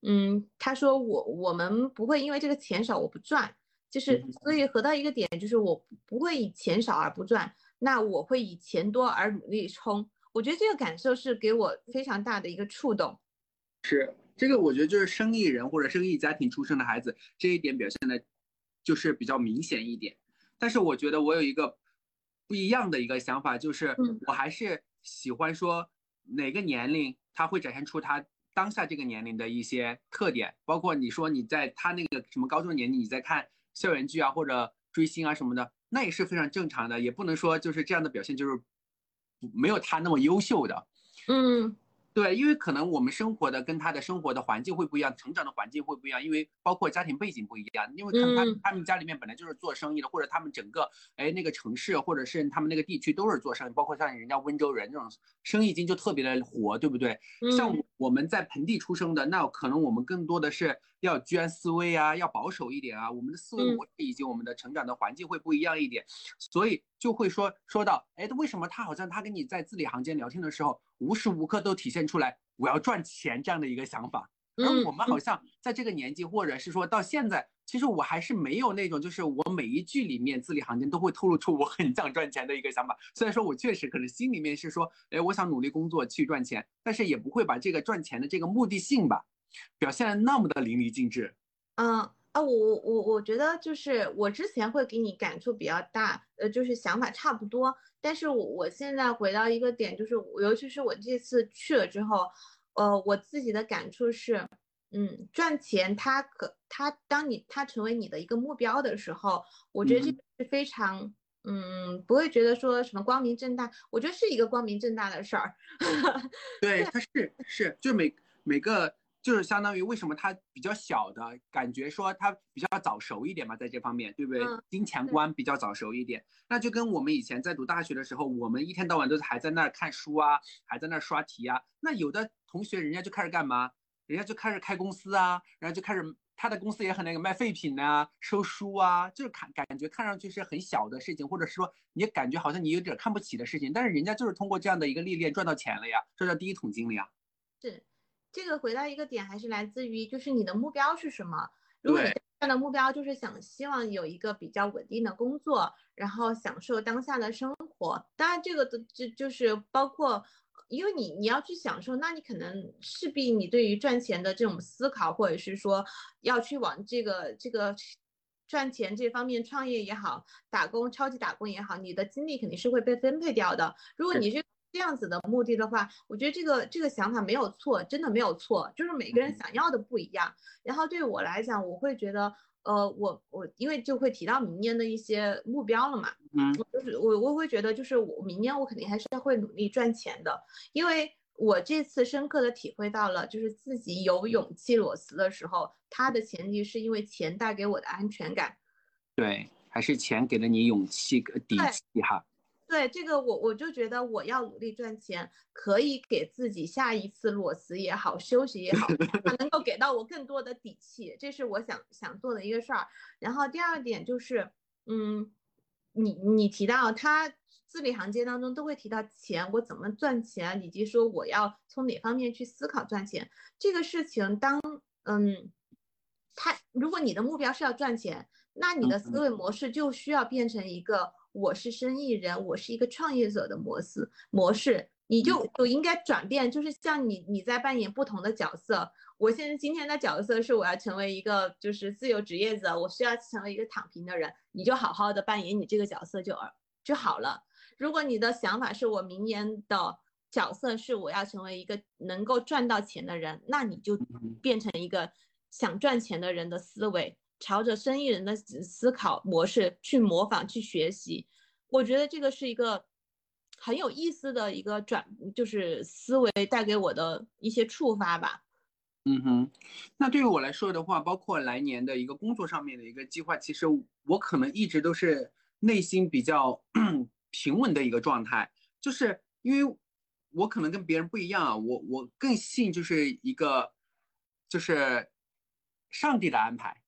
嗯，他说我我们不会因为这个钱少我不赚，就是所以合到一个点，就是我不会以钱少而不赚，那我会以钱多而努力冲。我觉得这个感受是给我非常大的一个触动。是这个，我觉得就是生意人或者生意家庭出生的孩子这一点表现的，就是比较明显一点。但是我觉得我有一个不一样的一个想法，就是我还是喜欢说哪个年龄他会展现出他。当下这个年龄的一些特点，包括你说你在他那个什么高中年龄，你在看校园剧啊或者追星啊什么的，那也是非常正常的，也不能说就是这样的表现就是没有他那么优秀的，嗯。对，因为可能我们生活的跟他的生活的环境会不一样，成长的环境会不一样，因为包括家庭背景不一样。因为看他他们家里面本来就是做生意的，或者他们整个哎那个城市或者是他们那个地区都是做生意，包括像人家温州人这种生意经就特别的活，对不对？像我们在盆地出生的，那可能我们更多的是要居安思危啊，要保守一点啊，我们的思维模式以及我们的成长的环境会不一样一点，所以就会说说到哎，为什么他好像他跟你在字里行间聊天的时候？无时无刻都体现出来我要赚钱这样的一个想法，而我们好像在这个年纪，或者是说到现在，其实我还是没有那种，就是我每一句里面字里行间都会透露出我很想赚钱的一个想法。虽然说我确实可能心里面是说，哎，我想努力工作去赚钱，但是也不会把这个赚钱的这个目的性吧，表现的那么的淋漓尽致。嗯啊，我我我觉得就是我之前会给你感触比较大，呃，就是想法差不多。但是我我现在回到一个点，就是尤其是我这次去了之后，呃，我自己的感触是，嗯，赚钱它可它当你它成为你的一个目标的时候，我觉得这是非常，嗯，不会觉得说什么光明正大，我觉得是一个光明正大的事儿。(laughs) 对，它是是，就每每个。就是相当于为什么他比较小的感觉，说他比较早熟一点嘛，在这方面，对不对？金钱观比较早熟一点，那就跟我们以前在读大学的时候，我们一天到晚都是还在那儿看书啊，还在那儿刷题啊。那有的同学人家就开始干嘛？人家就开始开公司啊，然后就开始他的公司也很那个卖废品啊，收书啊，就是看感觉看上去是很小的事情，或者是说你感觉好像你有点看不起的事情，但是人家就是通过这样的一个历练赚到钱了呀，赚到第一桶金了呀。是。这个回到一个点，还是来自于就是你的目标是什么？如果你的目标就是想希望有一个比较稳定的工作，然后享受当下的生活，当然这个的就就是包括，因为你你要去享受，那你可能势必你对于赚钱的这种思考，或者是说要去往这个这个赚钱这方面创业也好，打工超级打工也好，你的精力肯定是会被分配掉的。如果你是这样子的目的的话，我觉得这个这个想法没有错，真的没有错，就是每个人想要的不一样。然后对我来讲，我会觉得，呃，我我因为就会提到明年的一些目标了嘛，嗯，就是我我会觉得，就是我明年我肯定还是会努力赚钱的，因为我这次深刻的体会到了，就是自己有勇气裸辞的时候，它的前提是因为钱带给我的安全感。对，还是钱给了你勇气和底气哈。对这个，我我就觉得我要努力赚钱，可以给自己下一次裸辞也好，休息也好，能够给到我更多的底气，这是我想想做的一个事儿。然后第二点就是，嗯，你你提到他字里行间当中都会提到钱，我怎么赚钱，以及说我要从哪方面去思考赚钱这个事情。当嗯，他如果你的目标是要赚钱，那你的思维模式就需要变成一个。我是生意人，我是一个创业者的模式模式，你就就应该转变，就是像你你在扮演不同的角色。我现在今天的角色是我要成为一个就是自由职业者，我需要成为一个躺平的人，你就好好的扮演你这个角色就就好了。如果你的想法是我明年的角色是我要成为一个能够赚到钱的人，那你就变成一个想赚钱的人的思维，朝着生意人的思考模式去模仿、去学习。我觉得这个是一个很有意思的一个转，就是思维带给我的一些触发吧。嗯哼，那对于我来说的话，包括来年的一个工作上面的一个计划，其实我可能一直都是内心比较 (clears throat) 平稳的一个状态，就是因为我可能跟别人不一样啊，我我更信就是一个就是上帝的安排。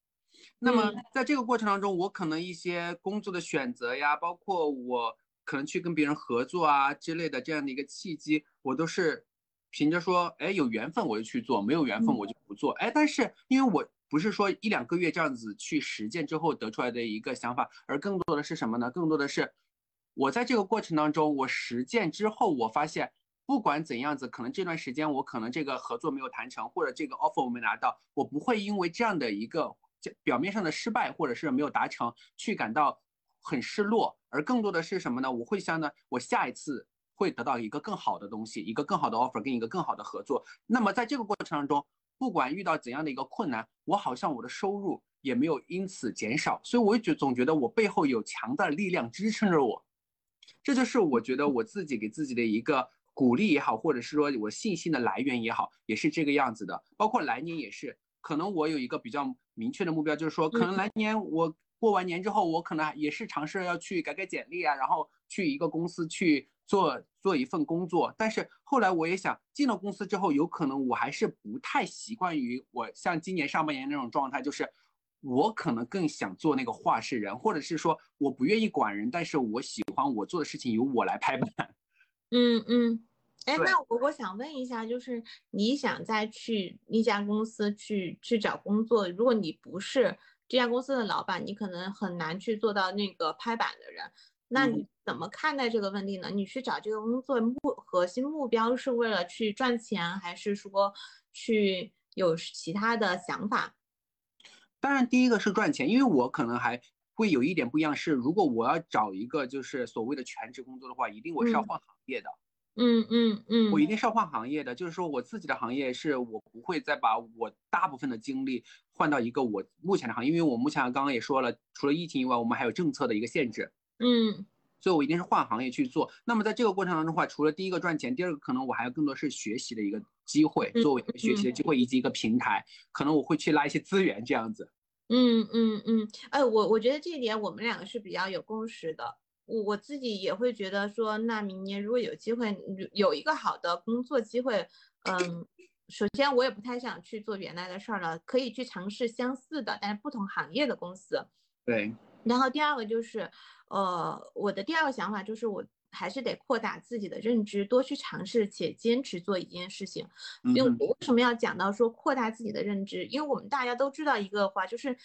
那么在这个过程当中，我可能一些工作的选择呀，包括我可能去跟别人合作啊之类的这样的一个契机，我都是。凭着说，哎，有缘分我就去做，没有缘分我就不做。哎，但是因为我不是说一两个月这样子去实践之后得出来的一个想法，而更多的是什么呢？更多的是我在这个过程当中，我实践之后，我发现不管怎样子，可能这段时间我可能这个合作没有谈成，或者这个 offer 我没拿到，我不会因为这样的一个表面上的失败或者是没有达成去感到很失落，而更多的是什么呢？我会想呢，我下一次。会得到一个更好的东西，一个更好的 offer，跟一个更好的合作。那么在这个过程当中，不管遇到怎样的一个困难，我好像我的收入也没有因此减少，所以我就总觉得我背后有强大的力量支撑着我。这就是我觉得我自己给自己的一个鼓励也好，或者是说我信心的来源也好，也是这个样子的。包括来年也是，可能我有一个比较明确的目标，就是说，可能来年我过完年之后，我可能也是尝试要去改改简历啊，然后去一个公司去。做做一份工作，但是后来我也想进了公司之后，有可能我还是不太习惯于我像今年上半年那种状态，就是我可能更想做那个话事人，或者是说我不愿意管人，但是我喜欢我做的事情由我来拍板。嗯 (laughs) 嗯，哎，那我我想问一下，就是你想再去一家公司去去找工作，如果你不是这家公司的老板，你可能很难去做到那个拍板的人。那你怎么看待这个问题呢？你去找这个工作目核心目标是为了去赚钱，还是说去有其他的想法？当然，第一个是赚钱，因为我可能还会有一点不一样，是如果我要找一个就是所谓的全职工作的话，一定我是要换行业的。嗯嗯嗯嗯，我一定是要换行业的，就是说我自己的行业是我不会再把我大部分的精力换到一个我目前的行业，因为我目前刚刚也说了，除了疫情以外，我们还有政策的一个限制。嗯，所以我一定是换行业去做。那么在这个过程当中的话，除了第一个赚钱，第二个可能我还有更多是学习的一个机会，作为一个学习的机会以及一个平台，可能我会去拉一些资源这样子。嗯嗯嗯，哎，我我觉得这一点我们两个是比较有共识的。我我自己也会觉得说，那明年如果有机会有一个好的工作机会，嗯，首先我也不太想去做原来的事儿了，可以去尝试相似的但是不同行业的公司。对。然后第二个就是。呃，我的第二个想法就是，我还是得扩大自己的认知，多去尝试且坚持做一件事情。因为为什么要讲到说扩大自己的认知？因为我们大家都知道一个话，就是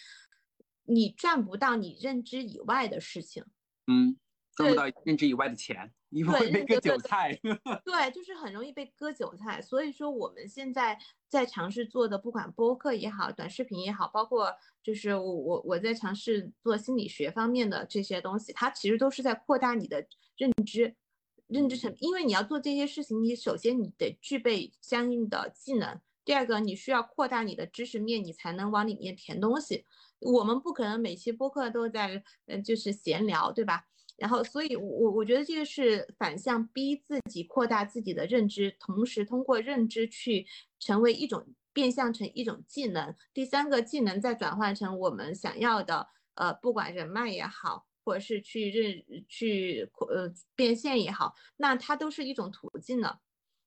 你赚不到你认知以外的事情。嗯。赚不到认知以外的钱，因为会被割韭菜。(laughs) 对，就是很容易被割韭菜。所以说，我们现在在尝试做的，不管播客也好，短视频也好，包括就是我我我在尝试做心理学方面的这些东西，它其实都是在扩大你的认知，认知层。因为你要做这些事情，你首先你得具备相应的技能，第二个你需要扩大你的知识面，你才能往里面填东西。我们不可能每期播客都在嗯就是闲聊，对吧？然后，所以，我我觉得这个是反向逼自己扩大自己的认知，同时通过认知去成为一种变相成一种技能。第三个技能再转换成我们想要的，呃，不管人脉也好，或者是去认去呃变现也好，那它都是一种途径呢。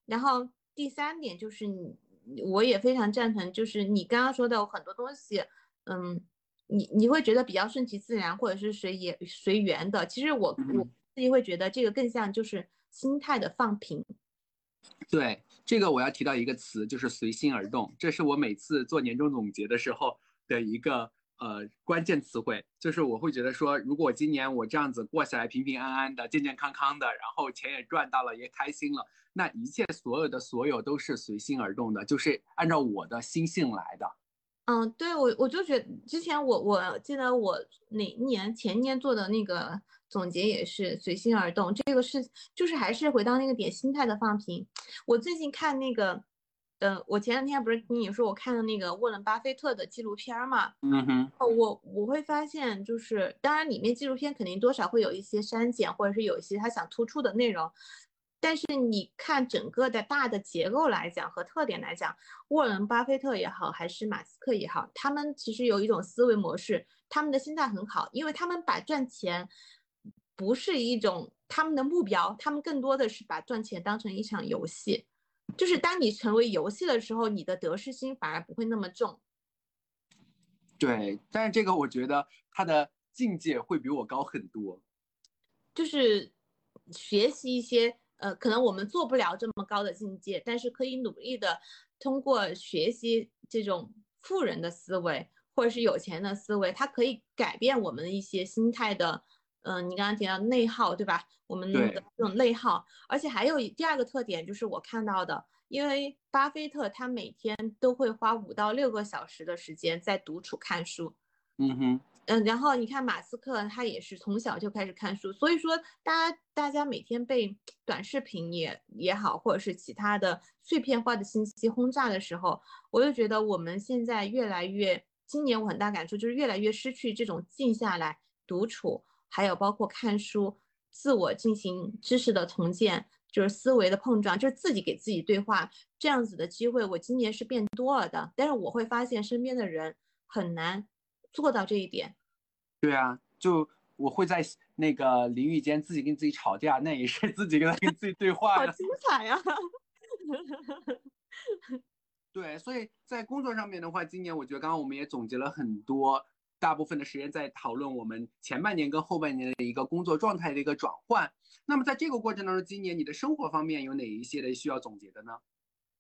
然后第三点就是你，我也非常赞成，就是你刚刚说的很多东西，嗯。你你会觉得比较顺其自然，或者是随也随缘的。其实我我自己会觉得这个更像就是心态的放平。对，这个我要提到一个词，就是随心而动。这是我每次做年终总结的时候的一个呃关键词汇。就是我会觉得说，如果今年我这样子过下来，平平安安的、健健康康的，然后钱也赚到了，也开心了，那一切所有的所有都是随心而动的，就是按照我的心性来的。嗯，对我我就觉得之前我我记得我哪年前年做的那个总结也是随心而动，这个是就是还是回到那个点心态的放平。我最近看那个呃，我前两天不是跟你说我看了那个沃伦巴菲特的纪录片嘛？嗯哼，我我会发现，就是当然里面纪录片肯定多少会有一些删减，或者是有一些他想突出的内容，但是你看整个的大的结构来讲和特点来讲，沃伦巴菲特也好，还是马斯克也好，他们其实有一种思维模式，他们的心态很好，因为他们把赚钱不是一种他们的目标，他们更多的是把赚钱当成一场游戏。就是当你成为游戏的时候，你的得失心反而不会那么重。对，但是这个我觉得他的境界会比我高很多。就是学习一些，呃，可能我们做不了这么高的境界，但是可以努力的通过学习这种富人的思维，或者是有钱的思维，它可以改变我们的一些心态的。嗯，你刚刚提到内耗，对吧？我们的这种内耗，而且还有第二个特点，就是我看到的，因为巴菲特他每天都会花五到六个小时的时间在独处看书。嗯哼，嗯，然后你看马斯克，他也是从小就开始看书，所以说大家大家每天被短视频也也好，或者是其他的碎片化的信息轰炸的时候，我就觉得我们现在越来越，今年我很大感触就是越来越失去这种静下来独处。还有包括看书，自我进行知识的重建，就是思维的碰撞，就是自己给自己对话这样子的机会，我今年是变多了的。但是我会发现身边的人很难做到这一点。对啊，就我会在那个淋浴间自己跟自己吵架，那也是自己跟他跟自己对话的。好精彩呀！对，所以在工作上面的话，今年我觉得刚刚我们也总结了很多。大部分的时间在讨论我们前半年跟后半年的一个工作状态的一个转换。那么在这个过程当中，今年你的生活方面有哪一些的需要总结的呢？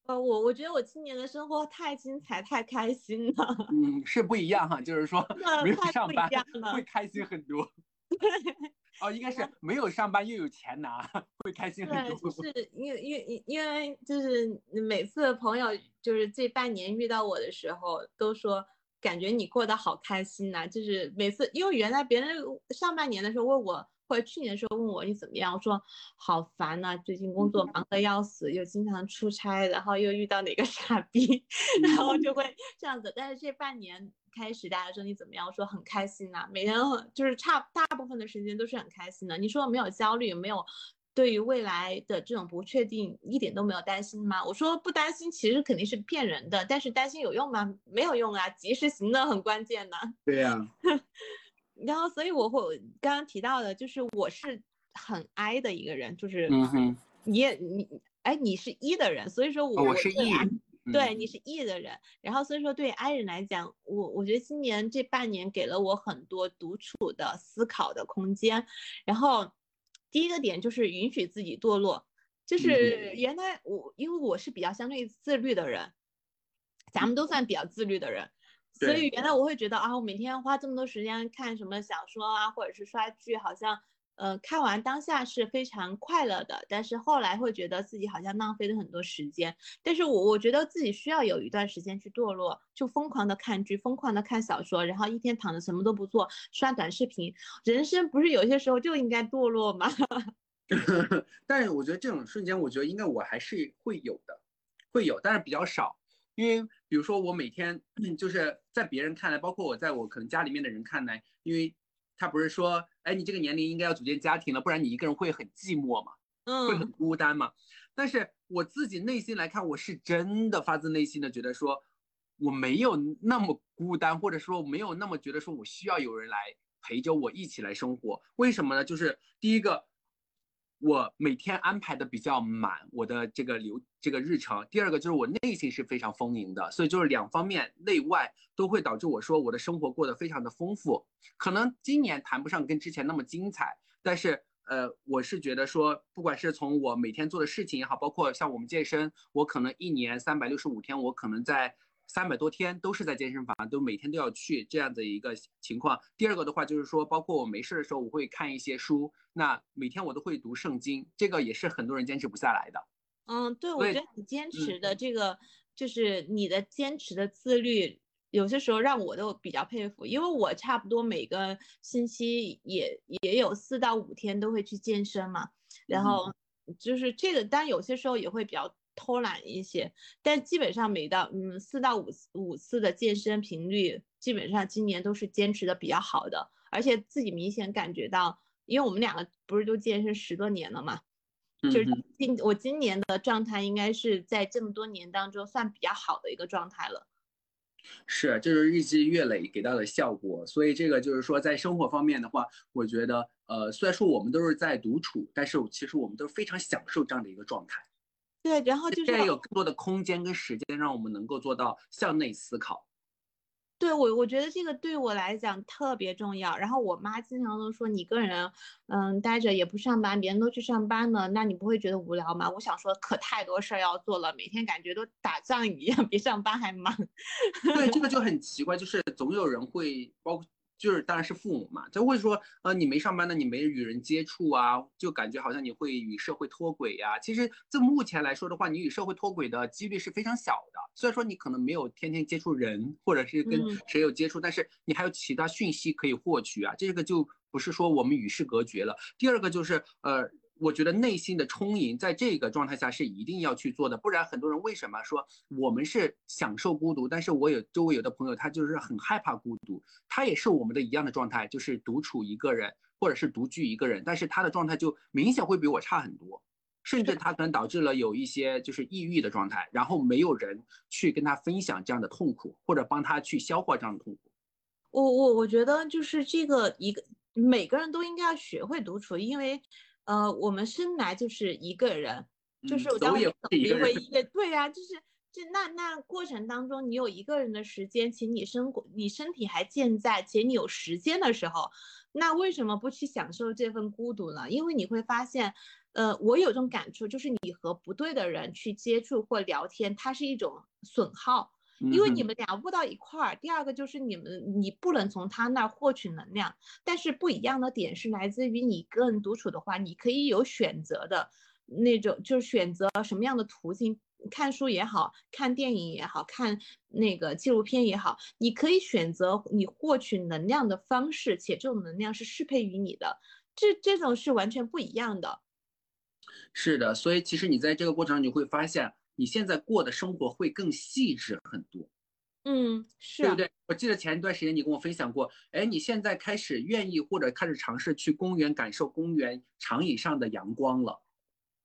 呃，我我觉得我今年的生活太精彩，太开心了。(laughs) 嗯，是不一样哈，就是说 (laughs) 没有上班会开心很多。(laughs) 哦，应该是没有上班又有钱拿，会开心很多。对，就是因为因为因为就是每次朋友就是这半年遇到我的时候都说。感觉你过得好开心呐，就是每次，因为原来别人上半年的时候问我，或者去年的时候问我你怎么样，我说好烦呐，最近工作忙得要死，又经常出差，然后又遇到哪个 (laughs) 傻逼，然后就会这样子。但是这半年开始，大家说你怎么样，我说很开心呐，每天就是差大部分的时间都是很开心的。你说没有焦虑，没有？对于未来的这种不确定，一点都没有担心吗？我说不担心，其实肯定是骗人的。但是担心有用吗？没有用啊，及时行乐很关键的。对呀。(laughs) 然后，所以我会刚刚提到的，就是我是很 I 的一个人，就是，你也你，哎，你是 E 的人，所以说我我是 E，对，你是 E 的人。然后所以说对 I 人来讲，我我觉得今年这半年给了我很多独处的思考的空间，然后。第一个点就是允许自己堕落，就是原来我因为我是比较相对自律的人，咱们都算比较自律的人，所以原来我会觉得啊，我每天花这么多时间看什么小说啊，或者是刷剧，好像。呃，看完当下是非常快乐的，但是后来会觉得自己好像浪费了很多时间。但是我我觉得自己需要有一段时间去堕落，就疯狂的看剧，疯狂的看小说，然后一天躺着什么都不做，刷短视频。人生不是有些时候就应该堕落吗？(laughs) 但是我觉得这种瞬间，我觉得应该我还是会有的，会有，但是比较少。因为比如说我每天 (clears throat) 就是在别人看来，包括我在我可能家里面的人看来，因为。他不是说，哎，你这个年龄应该要组建家庭了，不然你一个人会很寂寞嘛，嗯，会很孤单嘛。但是我自己内心来看，我是真的发自内心的觉得说，我没有那么孤单，或者说没有那么觉得说我需要有人来陪着我一起来生活。为什么呢？就是第一个。我每天安排的比较满，我的这个流这个日程。第二个就是我内心是非常丰盈的，所以就是两方面内外都会导致我说我的生活过得非常的丰富。可能今年谈不上跟之前那么精彩，但是呃，我是觉得说，不管是从我每天做的事情也好，包括像我们健身，我可能一年三百六十五天，我可能在。三百多天都是在健身房，都每天都要去这样的一个情况。第二个的话就是说，包括我没事的时候，我会看一些书。那每天我都会读圣经，这个也是很多人坚持不下来的。嗯，对，我觉得你坚持的这个，就是你的坚持的自律，有些时候让我都比较佩服。因为我差不多每个星期也也有四到五天都会去健身嘛，然后就是这个，但有些时候也会比较。偷懒一些，但基本上每到嗯四到五次五次的健身频率，基本上今年都是坚持的比较好的，而且自己明显感觉到，因为我们两个不是都健身十多年了嘛，就是今我今年的状态应该是在这么多年当中算比较好的一个状态了。是，就是日积月累给到的效果，所以这个就是说，在生活方面的话，我觉得，呃，虽然说我们都是在独处，但是其实我们都非常享受这样的一个状态。对，然后就是有更多的空间跟时间，让我们能够做到向内思考。对我，我觉得这个对我来讲特别重要。然后我妈经常都说，你个人，嗯，待着也不上班，别人都去上班了，那你不会觉得无聊吗？我想说，可太多事儿要做了，每天感觉都打仗一样，比上班还忙。对，这个 (laughs) 就很奇怪，就是总有人会包括。就是当然是父母嘛，就会说，呃，你没上班呢，你没与人接触啊，就感觉好像你会与社会脱轨呀。其实这目前来说的话，你与社会脱轨的几率是非常小的。虽然说你可能没有天天接触人，或者是跟谁有接触，但是你还有其他讯息可以获取啊。这个就不是说我们与世隔绝了。第二个就是，呃。我觉得内心的充盈，在这个状态下是一定要去做的，不然很多人为什么说我们是享受孤独？但是我有周围有的朋友，他就是很害怕孤独，他也是我们的一样的状态，就是独处一个人，或者是独居一个人，但是他的状态就明显会比我差很多，甚至他可能导致了有一些就是抑郁的状态，然后没有人去跟他分享这样的痛苦，或者帮他去消化这样的痛苦。我我我觉得就是这个一个每个人都应该要学会独处，因为。呃，我们生来就是一个人，就是我当等于为一个，对呀，就是这那那过程当中，你有一个人的时间，且你生活你身体还健在，且你有时间的时候，那为什么不去享受这份孤独呢？因为你会发现，呃，我有种感触，就是你和不对的人去接触或聊天，它是一种损耗。因为你们俩不到一块儿，第二个就是你们你不能从他那儿获取能量，但是不一样的点是来自于你个人独处的话，你可以有选择的那种，就是选择什么样的途径，看书也好看电影也好看那个纪录片也好，你可以选择你获取能量的方式，且这种能量是适配于你的，这这种是完全不一样的。是的，所以其实你在这个过程中你会发现。你现在过的生活会更细致很多，嗯，是对不对？我记得前一段时间你跟我分享过，哎，你现在开始愿意或者开始尝试去公园感受公园长椅上的阳光了。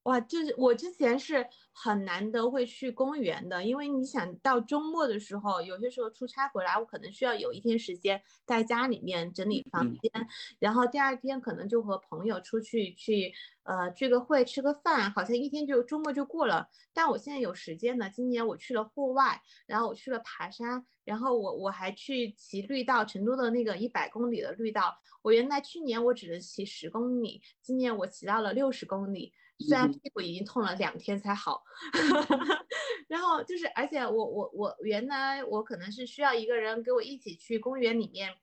哇，就是我之前是很难得会去公园的，因为你想到周末的时候，有些时候出差回来，我可能需要有一天时间在家里面整理房间，然后第二天可能就和朋友出去去呃聚个会吃个饭，好像一天就周末就过了。但我现在有时间呢，今年我去了户外，然后我去了爬山，然后我我还去骑绿道，成都的那个一百公里的绿道，我原来去年我只能骑十公里，今年我骑到了六十公里。虽然屁股已经痛了两天才好，(laughs) 然后就是，而且我我我原来我可能是需要一个人跟我一起去公园里面，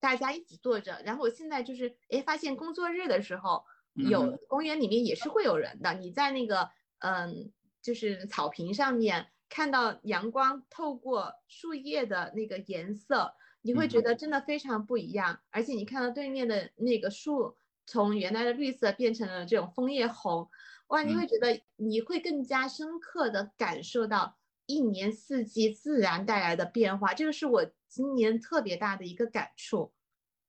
大家一起坐着。然后我现在就是哎，发现工作日的时候有公园里面也是会有人的。你在那个嗯，就是草坪上面看到阳光透过树叶的那个颜色，你会觉得真的非常不一样。而且你看到对面的那个树。从原来的绿色变成了这种枫叶红，哇！你会觉得你会更加深刻的感受到一年四季自然带来的变化，这个是我今年特别大的一个感触。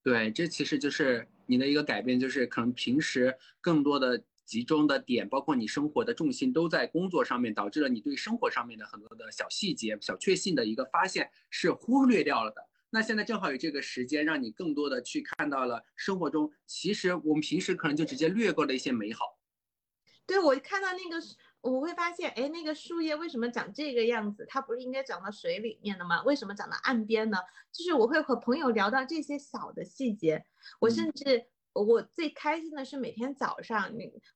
对，这其实就是你的一个改变，就是可能平时更多的集中的点，包括你生活的重心都在工作上面，导致了你对生活上面的很多的小细节、小确幸的一个发现是忽略掉了的。那现在正好有这个时间，让你更多的去看到了生活中，其实我们平时可能就直接略过的一些美好。对，我看到那个，我会发现，哎，那个树叶为什么长这个样子？它不是应该长到水里面的吗？为什么长到岸边呢？就是我会和朋友聊到这些小的细节。我甚至，我最开心的是每天早上，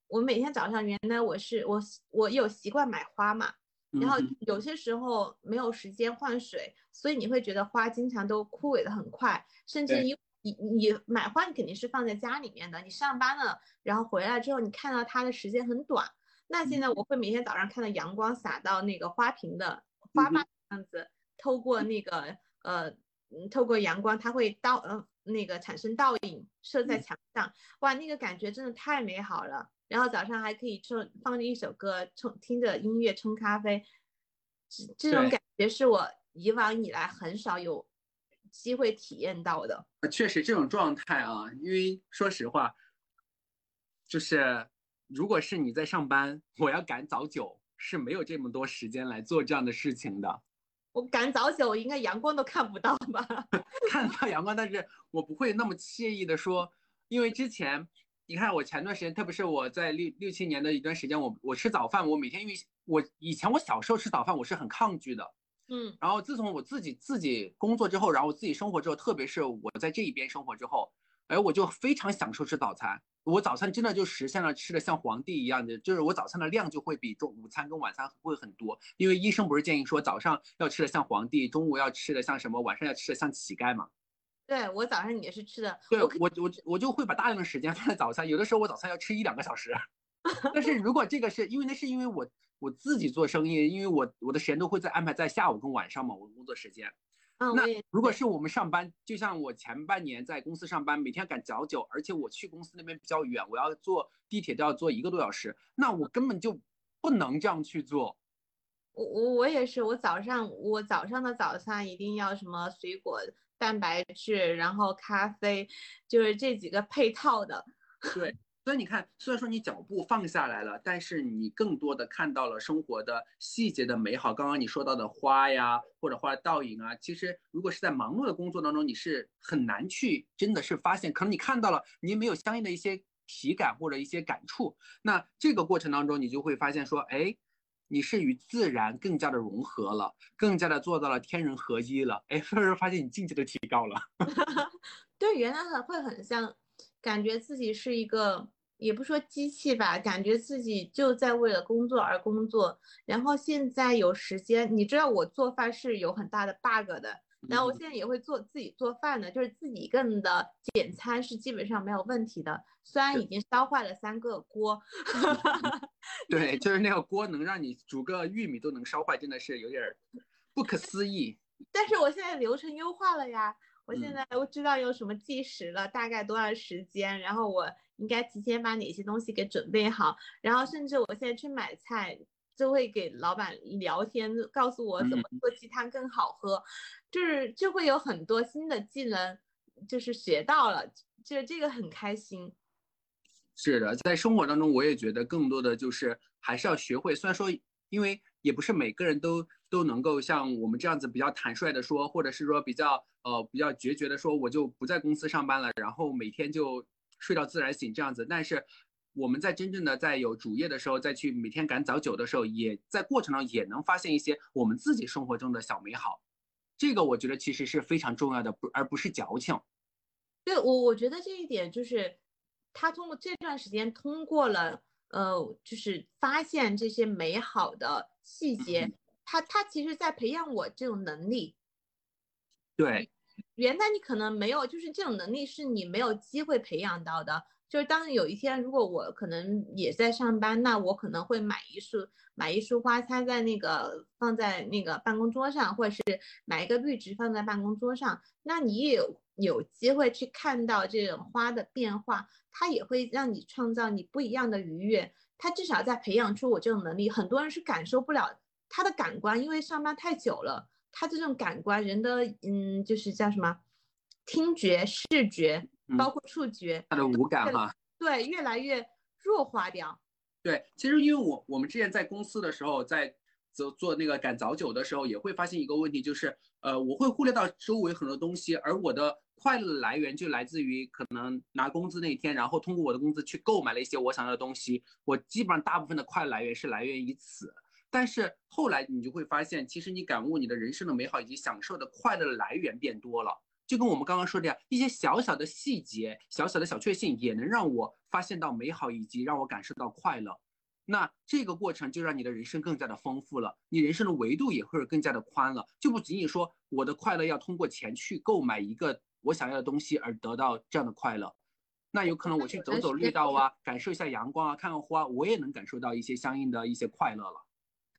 我每天早上原来我是我我有习惯买花嘛。然后有些时候没有时间换水，所以你会觉得花经常都枯萎的很快，甚至你你你买花你肯定是放在家里面的，你上班了，然后回来之后你看到它的时间很短。那现在我会每天早上看到阳光洒到那个花瓶的花瓣。样子，透过那个呃，透过阳光它会倒呃那个产生倒影射在墙上，哇，那个感觉真的太美好了。然后早上还可以冲放着一首歌，冲听着音乐冲咖啡，这这种感觉是我以往以来很少有机会体验到的。呃确实这种状态啊，因为说实话，就是如果是你在上班，我要赶早九，是没有这么多时间来做这样的事情的。我赶早九，应该阳光都看不到吧？(laughs) 看得到阳光，但是我不会那么惬意的说，因为之前你看我前段时间，特别是我在六六七年的一段时间，我我吃早饭，我每天因为我以前我小时候吃早饭我是很抗拒的，嗯然后自从我自己自己工作之后，然后我自己生活之后，特别是我在这一边生活之后，哎，我就非常享受吃早餐。我早餐真的就实现了吃的像皇帝一样的，就是我早餐的量就会比中午餐跟晚餐会很多，因为医生不是建议说早上要吃的像皇帝，中午要吃的像什么，晚上要吃的像乞丐嘛。对我早上也是吃的，对我我我就会把大量的时间放在早餐，有的时候我早餐要吃一两个小时。但是如果这个是因为那是因为我我自己做生意，因为我我的时间都会在安排在下午跟晚上嘛，我的工作时间。嗯，那如果是我们上班，就像我前半年在公司上班，每天赶早九，而且我去公司那边比较远，我要坐地铁都要坐一个多小时，那我根本就不能这样去做。我我我也是，我早上我早上的早餐一定要什么水果、蛋白质，然后咖啡，就是这几个配套的。对，(laughs) 所以你看，虽然说你脚步放下来了，但是你更多的看到了生活的细节的美好。刚刚你说到的花呀，或者花的倒影啊，其实如果是在忙碌的工作当中，你是很难去真的是发现，可能你看到了，你没有相应的一些体感或者一些感触。那这个过程当中，你就会发现说，哎。你是与自然更加的融合了，更加的做到了天人合一了，哎，突然发现你境界都提高了。(laughs) 对，原来很会很像，感觉自己是一个，也不说机器吧，感觉自己就在为了工作而工作。然后现在有时间，你知道我做饭是有很大的 bug 的，然后我嗯现在也会做自己做饭的，就是自己一个人的简餐是基本上没有问题的，虽然已经烧坏了三个锅。(laughs) 对，就是那个锅能让你煮个玉米都能烧坏，真的是有点儿不可思议。但是我现在流程优化了呀，我现嗯在我知道有什么计时了，大概多长时间，然后我应该提前把哪些东西给准备好，然后甚至我现在去买菜，就会给老板聊天，告诉我怎么嗯做鸡汤更好喝，就是就会有很多新的技能，就是学到了，就是这个很开心。是的，在生活当中，我也觉得更多的就是还是要学会。虽然说，因为也不是每个人都都能够像我们这样子比较坦率的说，或者是说比较呃比较决绝的说，我就不在公司上班了，然后每天就睡到自然醒这样子。但是我们在真正的在有主业的时候，再去每天赶早九的时候，也在过程中也能发现一些我们自己生活中的小美好。这个我觉得其实是非常重要的，不而不是矫情。对我，我觉得这一点就是，他通过这段时间通过了，呃，就是发现这些美好的细节，嗯他他其实在培养我这种能力。对，原来你可能没有，就是这种能力是你没有机会培养到的。就是当有一天，如果我可能也在上班，那我可能会买一束买一束花插在那个放在那个办公桌上，或者是买一个绿植放在办公桌上，那你也有有机会去看到这种花的变化，它也会让你创造你不一样的愉悦。它至少在培养出我这种能力，很多人是感受不了他的感官，因为上班太久了，他这种感官人的嗯就是叫什么听觉、视觉，包嗯括触觉，它的五感哈。对，越来越弱化掉。对，其实因为我我们之前在公司的时候，在做做那个赶早九的时候，也会发现一个问题，就是呃，我会忽略到周围很多东西，而我的快乐来源就来自于可能拿工资那天，然后通过我的工资去购买了一些我想要的东西，我基本上大部分的快乐来源是来源于此。但是后来你就会发现，其实你感悟你的人生的美好以及享受的快乐的来源变多了。就跟我们刚刚说的呀，一些小小的细节、小小的小确幸，也能让我发现到美好，以及让我感受到快乐。那这个过程就让你的人生更加的丰富了，你人生的维度也会更加的宽了，就不仅仅说我的快乐要通过钱去购买一个我想要的东西而得到这样的快乐。那有可能我去走走绿道啊，感受一下阳光啊，看看花，我也能感受到一些相应的一些快乐了。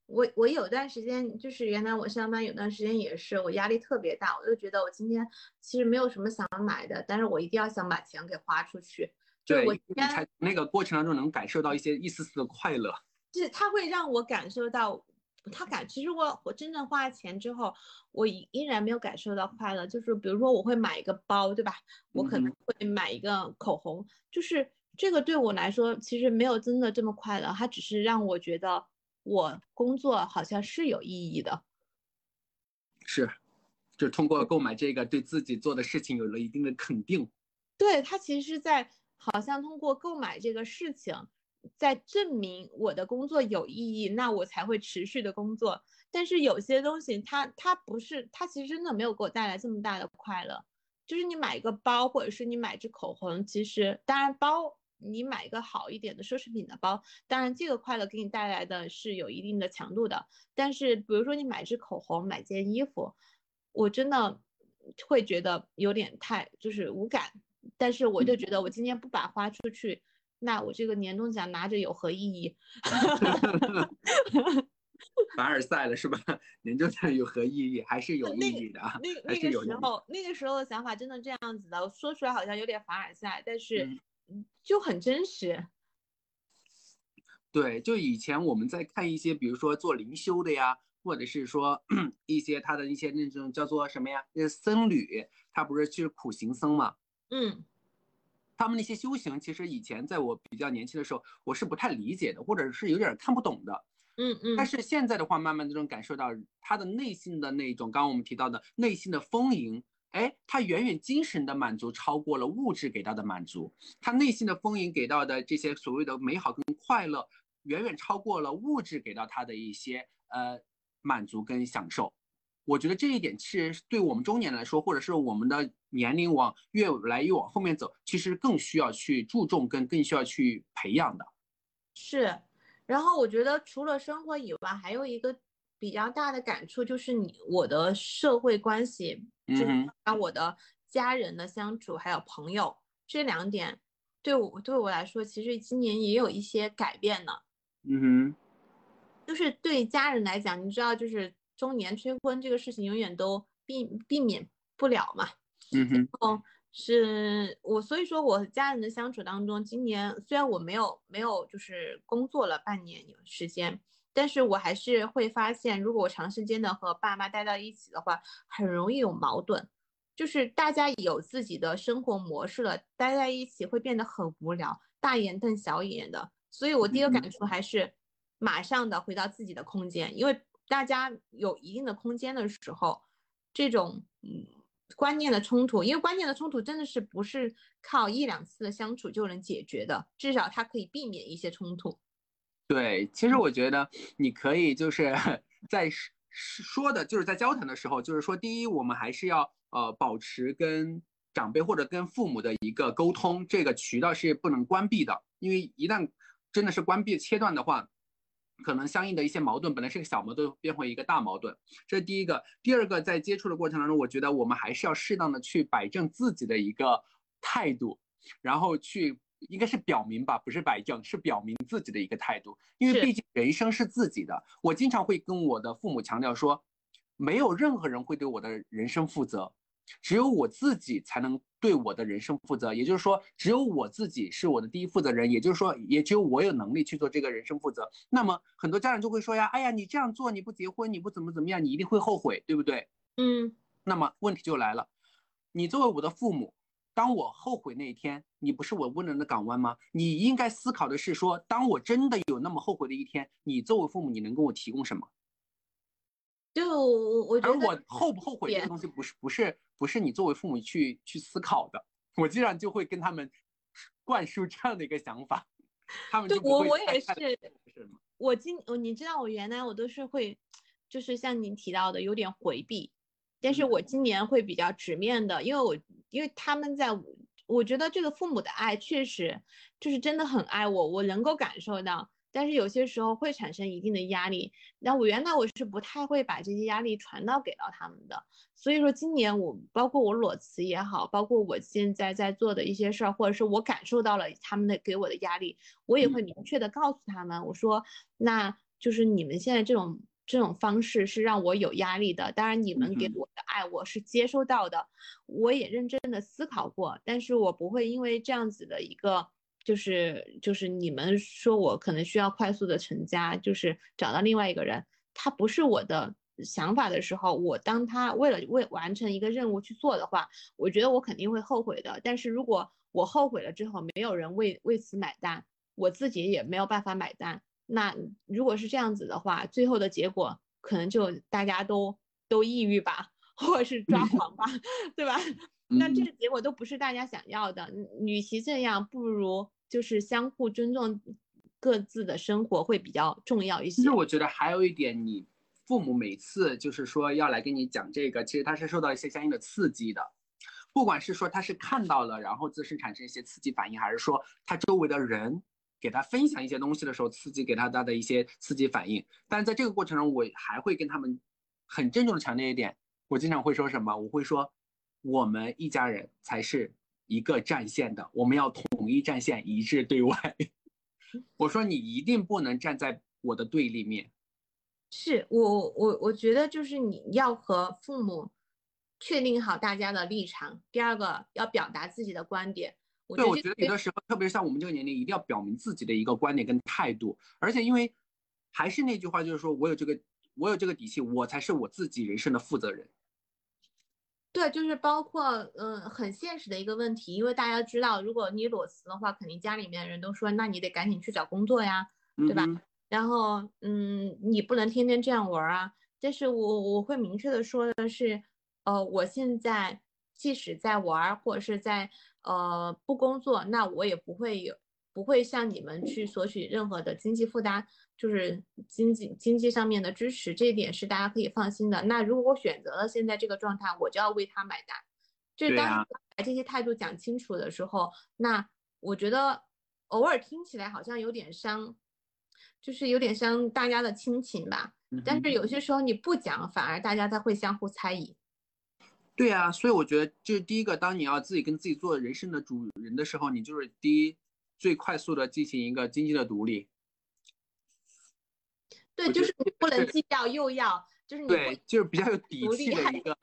我我有段时间就是原来我上班有段时间也是我压力特别大，我就觉得我今天其实没有什么想买的，但是我一定要想把钱给花出去。对，我你才那个过程当中能感受到一些一丝丝的快乐。就是它会让我感受到，他感其实我我真正花了钱之后，我依然没有感受到快乐。就是比如说我会买一个包，对吧？我可能会买一个口红，就是这个对我来说其实没有真的这么快乐，它只是让我觉得。我工作好像是有意义的，是，就通过购买这个，对自己做的事情有了一定的肯定。对他，其实是在好像通过购买这个事情，在证明我的工作有意义，那我才会持续的工作。但是有些东西，它它不是，它其实真的没有给我带来这么大的快乐。就是你买一个包，或者是你买支口红，其实当然包。你买一个好一点的奢侈品的包，当然这个快乐给你带来的是有一定的强度的。但是比如说你买支口红，买件衣服，我真的会觉得有点太就是无感。但是我就觉得我今天不把花出去，那我这个年终奖拿着有何意义？(laughs) 凡尔赛了是吧？(laughs) 年终奖有何意义？还是有意义的啊？那那个时候那个时候的想法真的这样子的，说出来好像有点凡尔赛，但是。就很真实，对，就以前我们在看一些，比如说做灵修的呀，或者是说 (clears throat) 一些他的一些那种叫做什么呀，那僧侣，他不是去苦行僧嘛，嗯，他们那些修行，其实以前在我比较年轻的时候，我是不太理解的，或者是有点看不懂的，嗯嗯，但是现在的话，慢慢的这种感受到他的内心的那种，刚刚我们提到的内心的丰盈。哎，他远远精神的满足超过了物质给到的满足，他内心的丰盈给到的这些所谓的美好跟快乐，远远超过了物质给到他的一些呃满足跟享受。我觉得这一点其实对我们中年来说，或者是我们的年龄往越来越往后面走，其实更需要去注重跟更需要去培养的。是，然后我觉得除了生活以外，还有一个比较大的感触就是你我的社会关系。就是让我的家人的相处，还有朋友这两点，对我对我来说，其实今年也有一些改变呢。嗯哼，就是对家人来讲，你知道，就是中年催婚这个事情，永远都避避免不了嘛。嗯哼，哦，是我，所以说我和家人的相处当中，今年虽然我没有没有就是工作了半年有时间。但是我还是会发现，如果我长时间的和爸妈待到一起的话，很容易有矛盾，就是大家有自己的生活模式了，待在一起会变得很无聊，大眼瞪小眼的。所以我第一个感触还是，马上的回到自己的空间，因为大家有一定的空间的时候，这种嗯观念的冲突，因为观念的冲突真的是不是靠一两次的相处就能解决的，至少它可以避免一些冲突。对，其实我觉得你可以就是 (laughs) 在说的，就是在交谈的时候，就是说，第一，我们还是要呃保持跟长辈或者跟父母的一个沟通，这个渠道是不能关闭的，因为一旦真的是关闭切断的话，可能相应的一些矛盾本来是个小矛盾，变回一个大矛盾。这是第一个。第二个，在接触的过程当中，我觉得我们还是要适当的去摆正自己的一个态度，然后去。应该是表明吧，不是摆正，是表明自己的一个态度。因为毕竟人生是自己的。我经常会跟我的父母强调说，没有任何人会对我的人生负责，只有我自己才能对我的人生负责。也就是说，只有我自己是我的第一负责人。也就是说，也只有我有能力去做这个人生负责。那么很多家长就会说呀，哎呀，你这样做，你不结婚，你不怎么怎么样，你一定会后悔，对不对？嗯。那么问题就来了，你作为我的父母。当我后悔那一天，你不是我温暖的港湾吗？你应该思考的是说，当我真的有那么后悔的一天，你作为父母，你能给我提供什么？就我我觉得，而我后不后悔这个东西，不是不是不是你作为父母去去思考的。我经常就会跟他们 (laughs) 灌输这样的一个想法，他们就我我也是，我今我你知道我原来我都是会，就是像您提到的有点回避。但是我今年会比较直面的，因为我因为他们在，我觉得这个父母的爱确实就是真的很爱我，我能够感受到。但是有些时候会产生一定的压力。那我原来我是不太会把这些压力传导给到他们的。所以说今年我包括我裸辞也好，包括我现在在做的一些事儿，或者是我感受到了他们的给我的压力，我也会明确的告诉他们，我说那。就是你们现在这种这种方式是让我有压力的。当然，你们给我的爱我是接收到的，我也认真的思考过，但是我不会因为这样子的一个，就是就是你们说我可能需要快速的成家，就是找到另外一个人，他不是我的想法的时候，我当他为了为完成一个任务去做的话，我觉得我肯定会后悔的。但是如果我后悔了之后，没有人为为此买单，我自己也没有办法买单。那如果是这样子的话，最后的结果可能就大家都都抑郁吧，或者是抓狂吧，(laughs) 对吧？那这个结果都不是大家想要的。与其这样，不如就是相互尊重各自的生活会比较重要一些。其实我觉得还有一点，你父母每次就是说要来跟你讲这个，其实他是受到一些相应的刺激的。不管是说他是看到了，然后自身产生一些刺激反应，还是说他周围的人给他分享一些东西的时候，刺激给他他的一些刺激反应。但在这个过程中，我还会跟他们很郑重的强调一点，我经常会说什么？我会说，我们一家人才是一个战线的，我们要统一战线，一致对外。(laughs) 我说你一定不能站在我的对立面。是我我我觉得就是你要和父母。确定好大家的立场。第二个要表达自己的观点。对，我觉得有的时候，特别是像我们这个年龄，一定要表明自己的一个观点跟态度。而且，因为还是那句话，就是说我有这个，我有这个底气，我才是我自己人生的负责人。对，就是包括嗯，很现实的一个问题，因为大家知道，如果你裸辞的话，肯定家里面人都说，那你得赶紧去找工作呀，对吧？然后嗯，你不能天天这样玩啊。但是我我会明确的说的是。呃，我现在即使在玩或者是在呃不工作，那我也不会有不会向你们去索取任何的经济负担，就是经济经济上面的支持，这一点是大家可以放心的。那如果我选择了现在这个状态，我就要为他买单。就是当把这些态度讲清楚的时候，那我觉得偶尔听起来好像有点伤，就是有点伤大家的亲情吧。但是有些时候你不讲，反而大家才会相互猜疑。对啊，所以我觉得就是第一个，当你要自己跟自己做人生的主人的时候，你就是第一最快速的进行一个经济的独立。对，就是你不能既要又要，就是你对，就是比较有底气的一个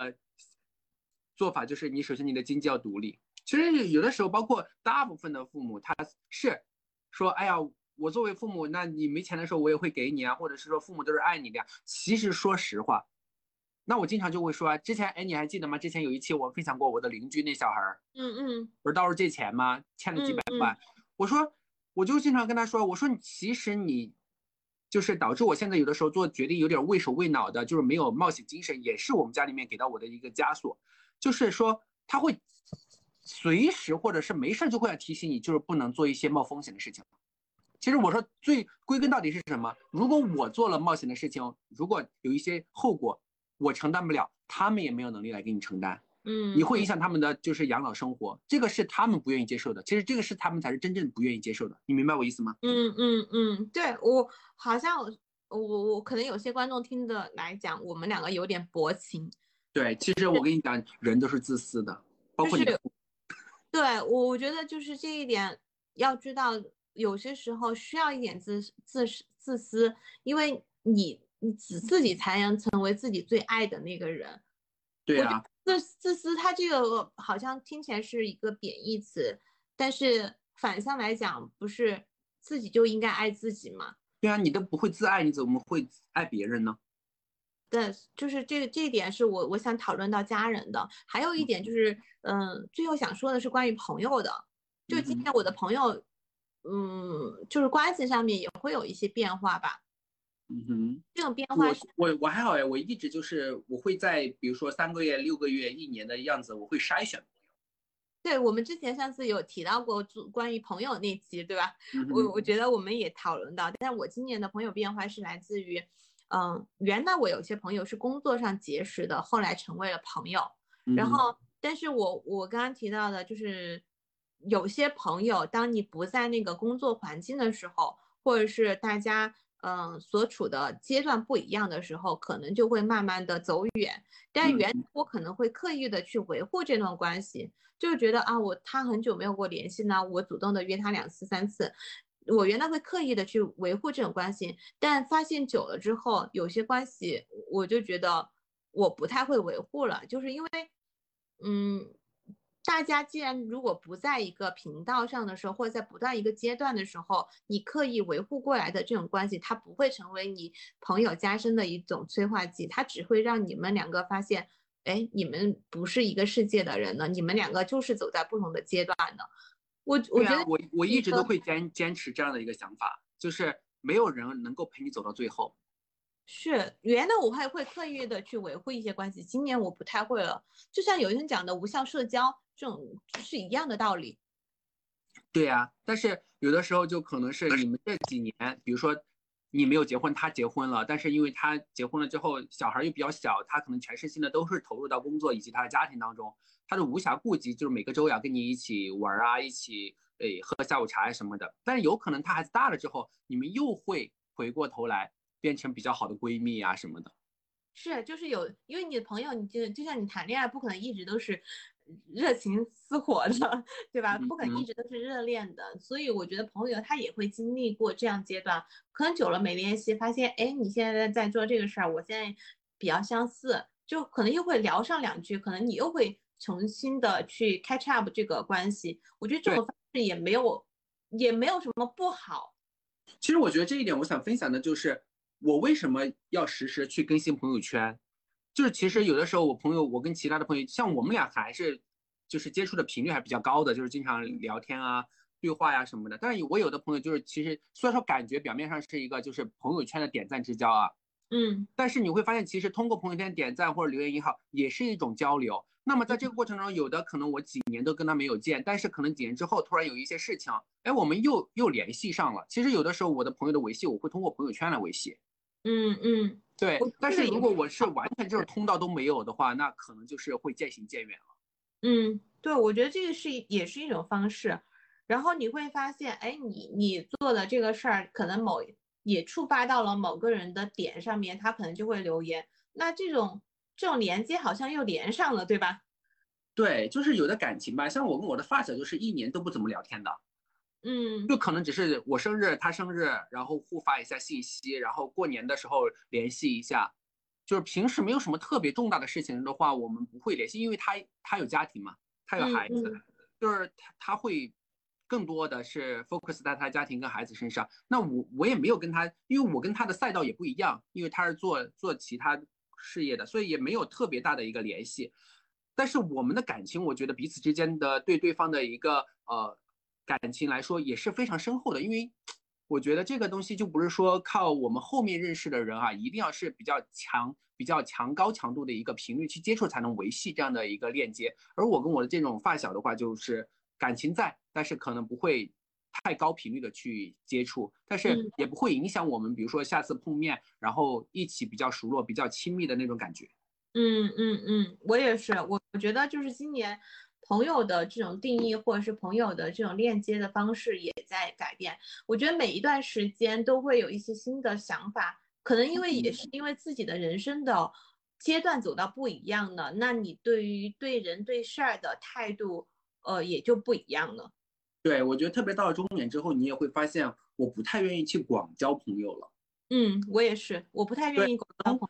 做法，就是你首先你的经济要独立。其实有的时候，包括大部分的父母，他是说，哎呀，我作为父母，那你没钱的时候我也会给你啊，或者是说父母都是爱你的呀。其实说实话。那我经常就会说，之前哎，你还记得吗？之前有一期我分享过我的邻居那小孩儿，嗯嗯，不是到处借钱吗？欠了几百万。我说，我就经常跟他说，我说你其实你，就是导致我现在有的时候做决定有点畏手畏脑的，就是没有冒险精神，也是我们家里面给到我的一个枷锁。就是说他会随时或者是没事就会要提醒你，就是不能做一些冒风险的事情。其实我说最归根到底是什么？如果我做了冒险的事情，如果有一些后果。我承担不了，他们也没有能力来给你承担，嗯，你会影响他们的就是养老生活，这个是他们不愿意接受的。其实这个是他们才是真正不愿意接受的，你明白我意思吗？嗯嗯嗯，对我好像我我我可能有些观众听的来讲，我们两个有点薄情。对，其实我跟你讲，人都是自私的，包括你。对我我觉得就是这一点要知道，有些时候需要一点自自自私，因为你。你自自己才能成为自己最爱的那个人，对啊。自自私，他这个好像听起来是一个贬义词，但是反向来讲，不是自己就应该爱自己吗？对啊，你都不会自爱，你怎么会爱别人呢？对，就是这这一点是我我想讨论到家人的。还有一点就是，嗯，最后想说的是关于朋友的，就今天我的朋友，嗯，就是关系上面也会有一些变化吧。嗯哼，这种变化，我我我还好哎，我一直就是我会在比如说三个月、六个月、一年的样子，我会筛选朋友。对我们之前上次有提到过关于朋友那期，对吧？我我觉得我们也讨论到，但我今年的朋友变化是来自于，嗯，原来我有些朋友是工作上结识的，后来成为了朋友。然后，但是我我刚刚提到的就是有些朋友，当你不在那个工作环境的时候，或者是大家。嗯，所处的阶段不一样的时候，可能就会慢慢的走远。但原我可能会刻意的去维护这段关系，就是觉得啊，我他很久没有跟我联系呢，我主动的约他两次三次，我原来会刻意的去维护这种关系，但发现久了之后，有些关系我就觉得我不太会维护了，就是因为，嗯，大家既然如果不在一个频道上的时候，或者在不断一个阶段的时候，你刻意维护过来的这种关系，它不会成为你朋友加深的一种催化剂，它只会让你们两个发现，哎，你们不是一个世界的人呢，你们两个就是走在不同的阶段的。我我觉得我我一直都会坚坚持这样的一个想法，就是没有人能够陪你走到最后。是原来我还会刻意的去维护一些关系，今年我不太会了。就像有人讲的无效社交这种是一样的道理。对呀，但是有的时候就可能是你们这几年，比如说你没有结婚，他结婚了，但是因为他结婚了之后，小孩又比较小，他可能全身心的都是投入到工作以及他的家庭当中。他是无暇顾及，就是每个周要跟你一起玩啊，一起诶喝下午茶什么的。但是有可能他孩子大了之后，你们又会回过头来变成比较好的闺蜜啊什么的。是，就是有，因为你的朋友，你就就像你谈恋爱，不可能一直都是热情似火的，对吧？不可能一直都是热恋的。所以我觉得朋友他也会经历过这样阶段，可能久了没联系，发现哎，你现在在做这个事儿，我现在比较相似，就可能又会聊上两句，可能你又会。重新的去 catch up 这个关系，我觉得这种方式也没有，也没有什么不好。其实我觉得这一点，我想分享的就是，我为什么要实时去更新朋友圈，就是其实有的时候我朋友，我跟其他的朋友，像我们俩还是，就是接触的频率还比较高的，就是经常聊天啊、对话呀什么的。但是我有的朋友就是，其实虽然说感觉表面上是一个就是朋友圈的点赞之交啊，嗯，但是你会发现，其实通过朋友圈点赞或者留言也好，也是一种交流。那么在这个过程中，有的可能我几年都跟他没有见，但是可能几年之后突然有一些事情，哎，我们又又联系上了。其实有的时候我的朋友的维系，我会通过朋友圈来维系。嗯嗯，对。但是如果我是完全就是通道都没有的话，那可能就是会渐行渐远了。嗯，对，我觉得这个是也是一种方式。然后你会发现，哎，你你做的这个事儿，可能某也触发到了某个人的点上面，他可能就会留言。那这种。这种连接好像又连上了，对吧？对，就是有的感情吧，像我跟我的发小就是一年都不怎么聊天的，嗯，就可能只是我生日他生日，然后互发一下信息，然后过年的时候联系一下，就是平时没有什么特别重大的事情的话，我们不会联系，因为他他有家庭嘛，他有孩子，就是他他会更多的是 focus 在他家庭跟孩子身上。那我我也没有跟他，因为我跟他的赛道也不一样，因为他是做做其他。事业的，所以也没有特别大的一个联系，但是我们的感情，我觉得彼此之间的对对方的一个呃感情来说也是非常深厚的，因为我觉得这个东西就不是说靠我们后面认识的人啊，一定要是比较强、比较强高强度的一个频率去接触才能维系这样的一个链接，而我跟我的这种发小的话，就是感情在，但是可能不会。太高频率的去接触，但是也不会影响我们，比如说下次碰面，然后一起比较熟络、比较亲密的那种感觉。嗯嗯嗯，我也是，我我觉得就是今年朋友的这种定义，或者是朋友的这种链接的方式也在改变。我觉得每一段时间都会有一些新的想法，可能因为也是因为自己的人生的阶段走到不一样了，那你对于对人对事儿的态度，呃，也就不一样了。对，我觉得特别到了中年之后，你也会发现，我不太愿意去广交朋友了。嗯，我也是，我不太愿意广交朋友。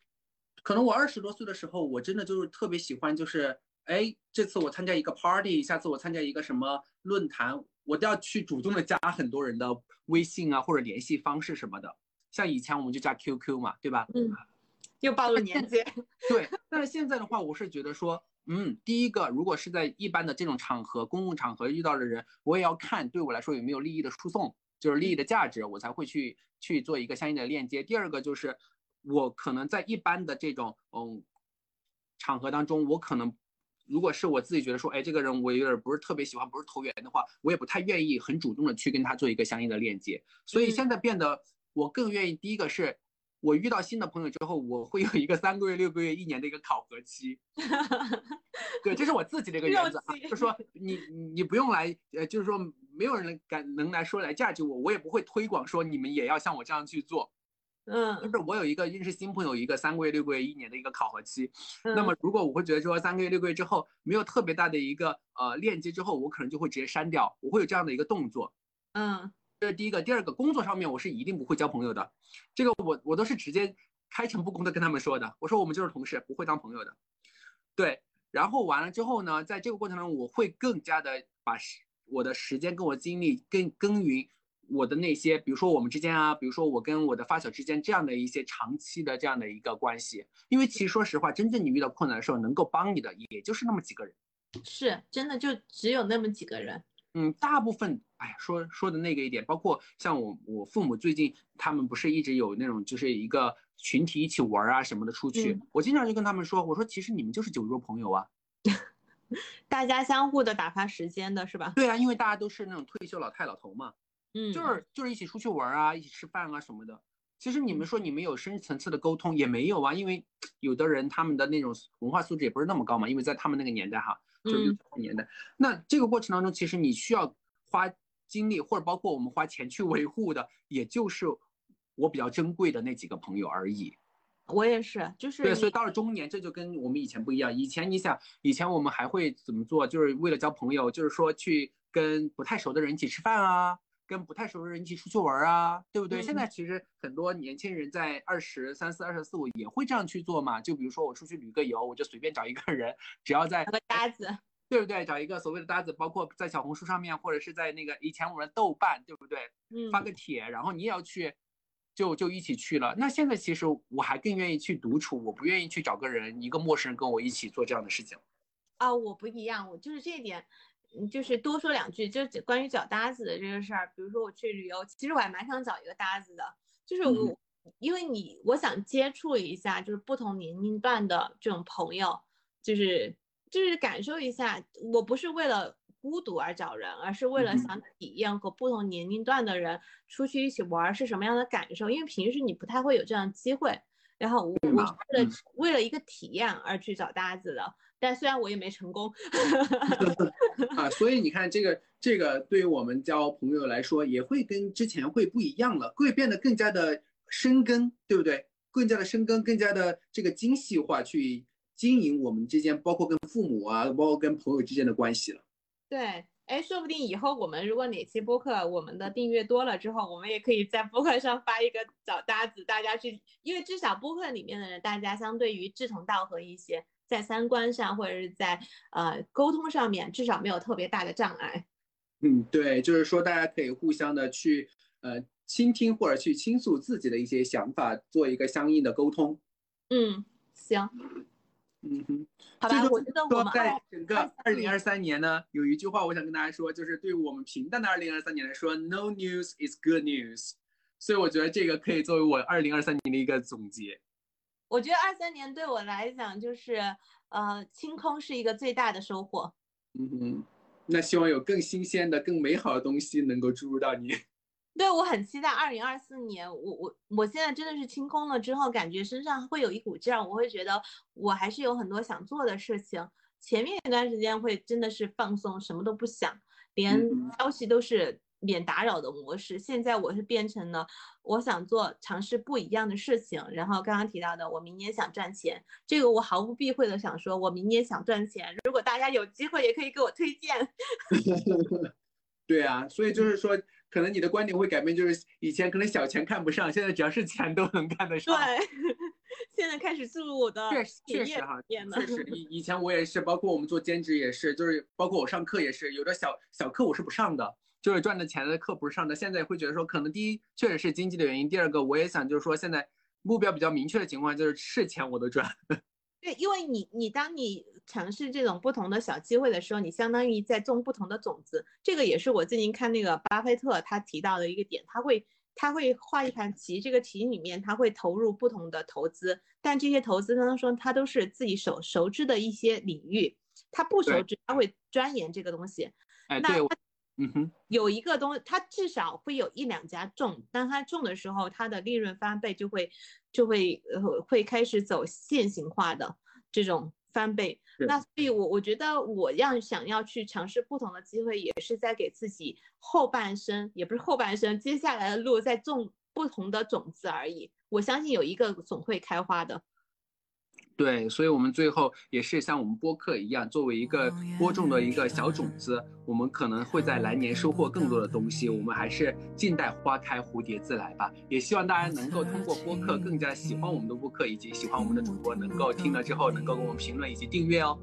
可能我二十多岁的时候，我真的就是特别喜欢，就是哎，这次我参加一个 party，下次我参加一个什么论坛，我都要去主动的加很多人的微信啊，或者联系方式什么的。像以前我们就加 QQ 嘛，对吧？嗯。又暴露年纪。对，但是现在的话，我是觉得说。嗯，第一个，如果是在一般的这种场合、公共场合遇到的人，我也要看对我来说有没有利益的输送，就是利益的价值，我才会去去做一个相应的链接。第二个就是，我可能在一般的这种嗯场合当中，我可能如果是我自己觉得说，哎，这个人我有点不是特别喜欢，不是投缘的话，我也不太愿意很主动的去跟他做一个相应的链接。所以现在变得，我更愿意第一个是。我遇到新的朋友之后，我会有一个三个月、六个月、一年的一个考核期。(laughs) 对，这是我自己的一个原则，啊就是说你你不用来，呃，就是说没有人敢能来说来价值我，我也不会推广说你们也要像我这样去做。嗯，就是我有一个认识新朋友一个三个月、六个月、一年的一个考核期。那么如果我会觉得说三个月、六个月之后没有特别大的一个呃链接之后，我可能就会直接删掉，我会有这样的一个动作。嗯。这是第一个。第二个，工作上面我是一定不会交朋友的，这个我我都是直接开诚布公的跟他们说的。我说我们就是同事，不会当朋友的。对，然后完了之后呢，在这个过程中，我会更加的把时我的时间跟我精力更耕耘我的那些，比如说我们之间啊，比如说我跟我的发小之间这样的一些长期的这样的一个关系。因为其实说实话，真正你遇到困难的时候，能够帮你的也就是那么几个人。是真的，就只有那么几个人。嗯，大部分，哎，说说的那个一点，包括像我，我父母最近他们不是一直有那种就是一个群体一起玩啊什么的出去，我经常就跟他们说，我说其实你们就是酒肉朋友啊，(laughs) 大家相互的打发时间的是吧？对啊，因为大家都是那种退休老太老头嘛，嗯，就是就是一起出去玩啊，一起吃饭啊什么的。其实你们说你们有深层次的沟通也没有啊，因为有的人他们的那种文化素质也不是那么高嘛，因为在他们那个年代哈。就是六十年代，那这个过程当中，其实你需要花精力，或者包括我们花钱去维护的，也就是我比较珍贵的那几个朋友而已。我也是，就是对，所以到了中年，这就跟我们以前不一样。以前你想，以前我们还会怎么做？就是为了交朋友，就是说去跟不太熟的人一起吃饭啊。跟不太熟的人一起出去玩啊，对不对？现在其实很多年轻人在二十三四、二十四五也会这样去做嘛。就比如说我出去旅个游，我就随便找一个人，只要在个搭子，对不对？找一个所谓的搭子，包括在小红书上面，或者是在那个以前我们豆瓣，对不对？嗯，发个帖，然后你也要去，就就一起去了。那现在其实我还更愿意去独处，我不愿意去找个人，一个陌生人跟我一起做这样的事情。啊，我不一样，我就是这一点。嗯，就是多说两句，就关于找搭子的这个事儿。比如说我去旅游，其实我还蛮想找一个搭子的。就是我，因为你，我想接触一下，就是不同年龄段的这种朋友，就是就是感受一下。我不是为了孤独而找人，而是为了想体验和不同年龄段的人出去一起玩是什么样的感受。因为平时你不太会有这样的机会。然后我我是为了为了一个体验而去找搭子的。但虽然我也没成功，(laughs) 啊，所以你看这个这个对于我们交朋友来说，也会跟之前会不一样了，会变得更加的深根，对不对？更加的深根，更加的这个精细化去经营我们之间，包括跟父母啊，包括跟朋友之间的关系了。对，哎，说不定以后我们如果哪期播客我们的订阅多了之后，我们也可以在播客上发一个找搭子，大家去，因为至少播客里面的人，大家相对于志同道合一些。在三观上或者是在呃沟通上面，至少没有特别大的障碍。嗯，对，就是说大家可以互相的去呃倾听或者去倾诉自己的一些想法，做一个相应的沟通。嗯，行。嗯哼，好吧。我觉得我们在整个二零二三年呢，有一句话我想跟大家说，就是对于我们平淡的二零二三年来说，No news is good news。所以我觉得这个可以作为我二零二三年的一个总结。我觉得二三年对我来讲就是，呃，清空是一个最大的收获。嗯哼，那希望有更新鲜的、更美好的东西能够注入到你。(laughs) 对我很期待二零二四年，我我我现在真的是清空了之后，感觉身上会有一股劲儿，我会觉得我还是有很多想做的事情。前面一段时间会真的是放松，什么都不想，连消息都是。免打扰的模式，现在我是变成了我想做尝试不一样的事情。然后刚刚提到的，我明年想赚钱，这个我毫不避讳的想说，我明年想赚钱。如果大家有机会，也可以给我推荐。(laughs) 对啊，所以就是说，可能你的观点会改变，就是以前可能小钱看不上，现在只要是钱都能看得上。对，(laughs) 现在开始注入我的确实确实哈，确实以以前我也是，包括我们做兼职也是，就是包括我上课也是，有的小小课我是不上的。就是赚的钱的课不是上的，现在会觉得说，可能第一确实是经济的原因，第二个我也想就是说，现在目标比较明确的情况就是是钱我都赚。(laughs) 对，因为你你当你尝试这种不同的小机会的时候，你相当于在种不同的种子。这个也是我最近看那个巴菲特他提到的一个点，他会他会画一盘棋，这个棋里面他会投入不同的投资，但这些投资当中他都是自己熟熟知的一些领域，他不熟知他会钻研这个东西。哎，对。嗯哼，有一个东西，它至少会有一两家中，当它中的时候，它的利润翻倍就会就会呃会开始走线性化的这种翻倍。那所以，我我觉得我要想要去尝试不同的机会，也是在给自己后半生，也不是后半生，接下来的路在种不同的种子而已。我相信有一个总会开花的。对，所以，我们最后也是像我们播客一样，作为一个播种的一个小种子，我们可能会在来年收获更多的东西。我们还是静待花开，蝴蝶自来吧。也希望大家能够通过播客更加喜欢我们的播客，以及喜欢我们的主播，能够听了之后能够给我们评论以及订阅哦。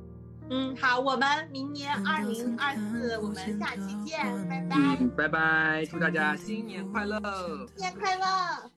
嗯，好，我们明年二零二四，我们下期见，拜拜。嗯，拜拜，祝大家新年快乐，新年快乐。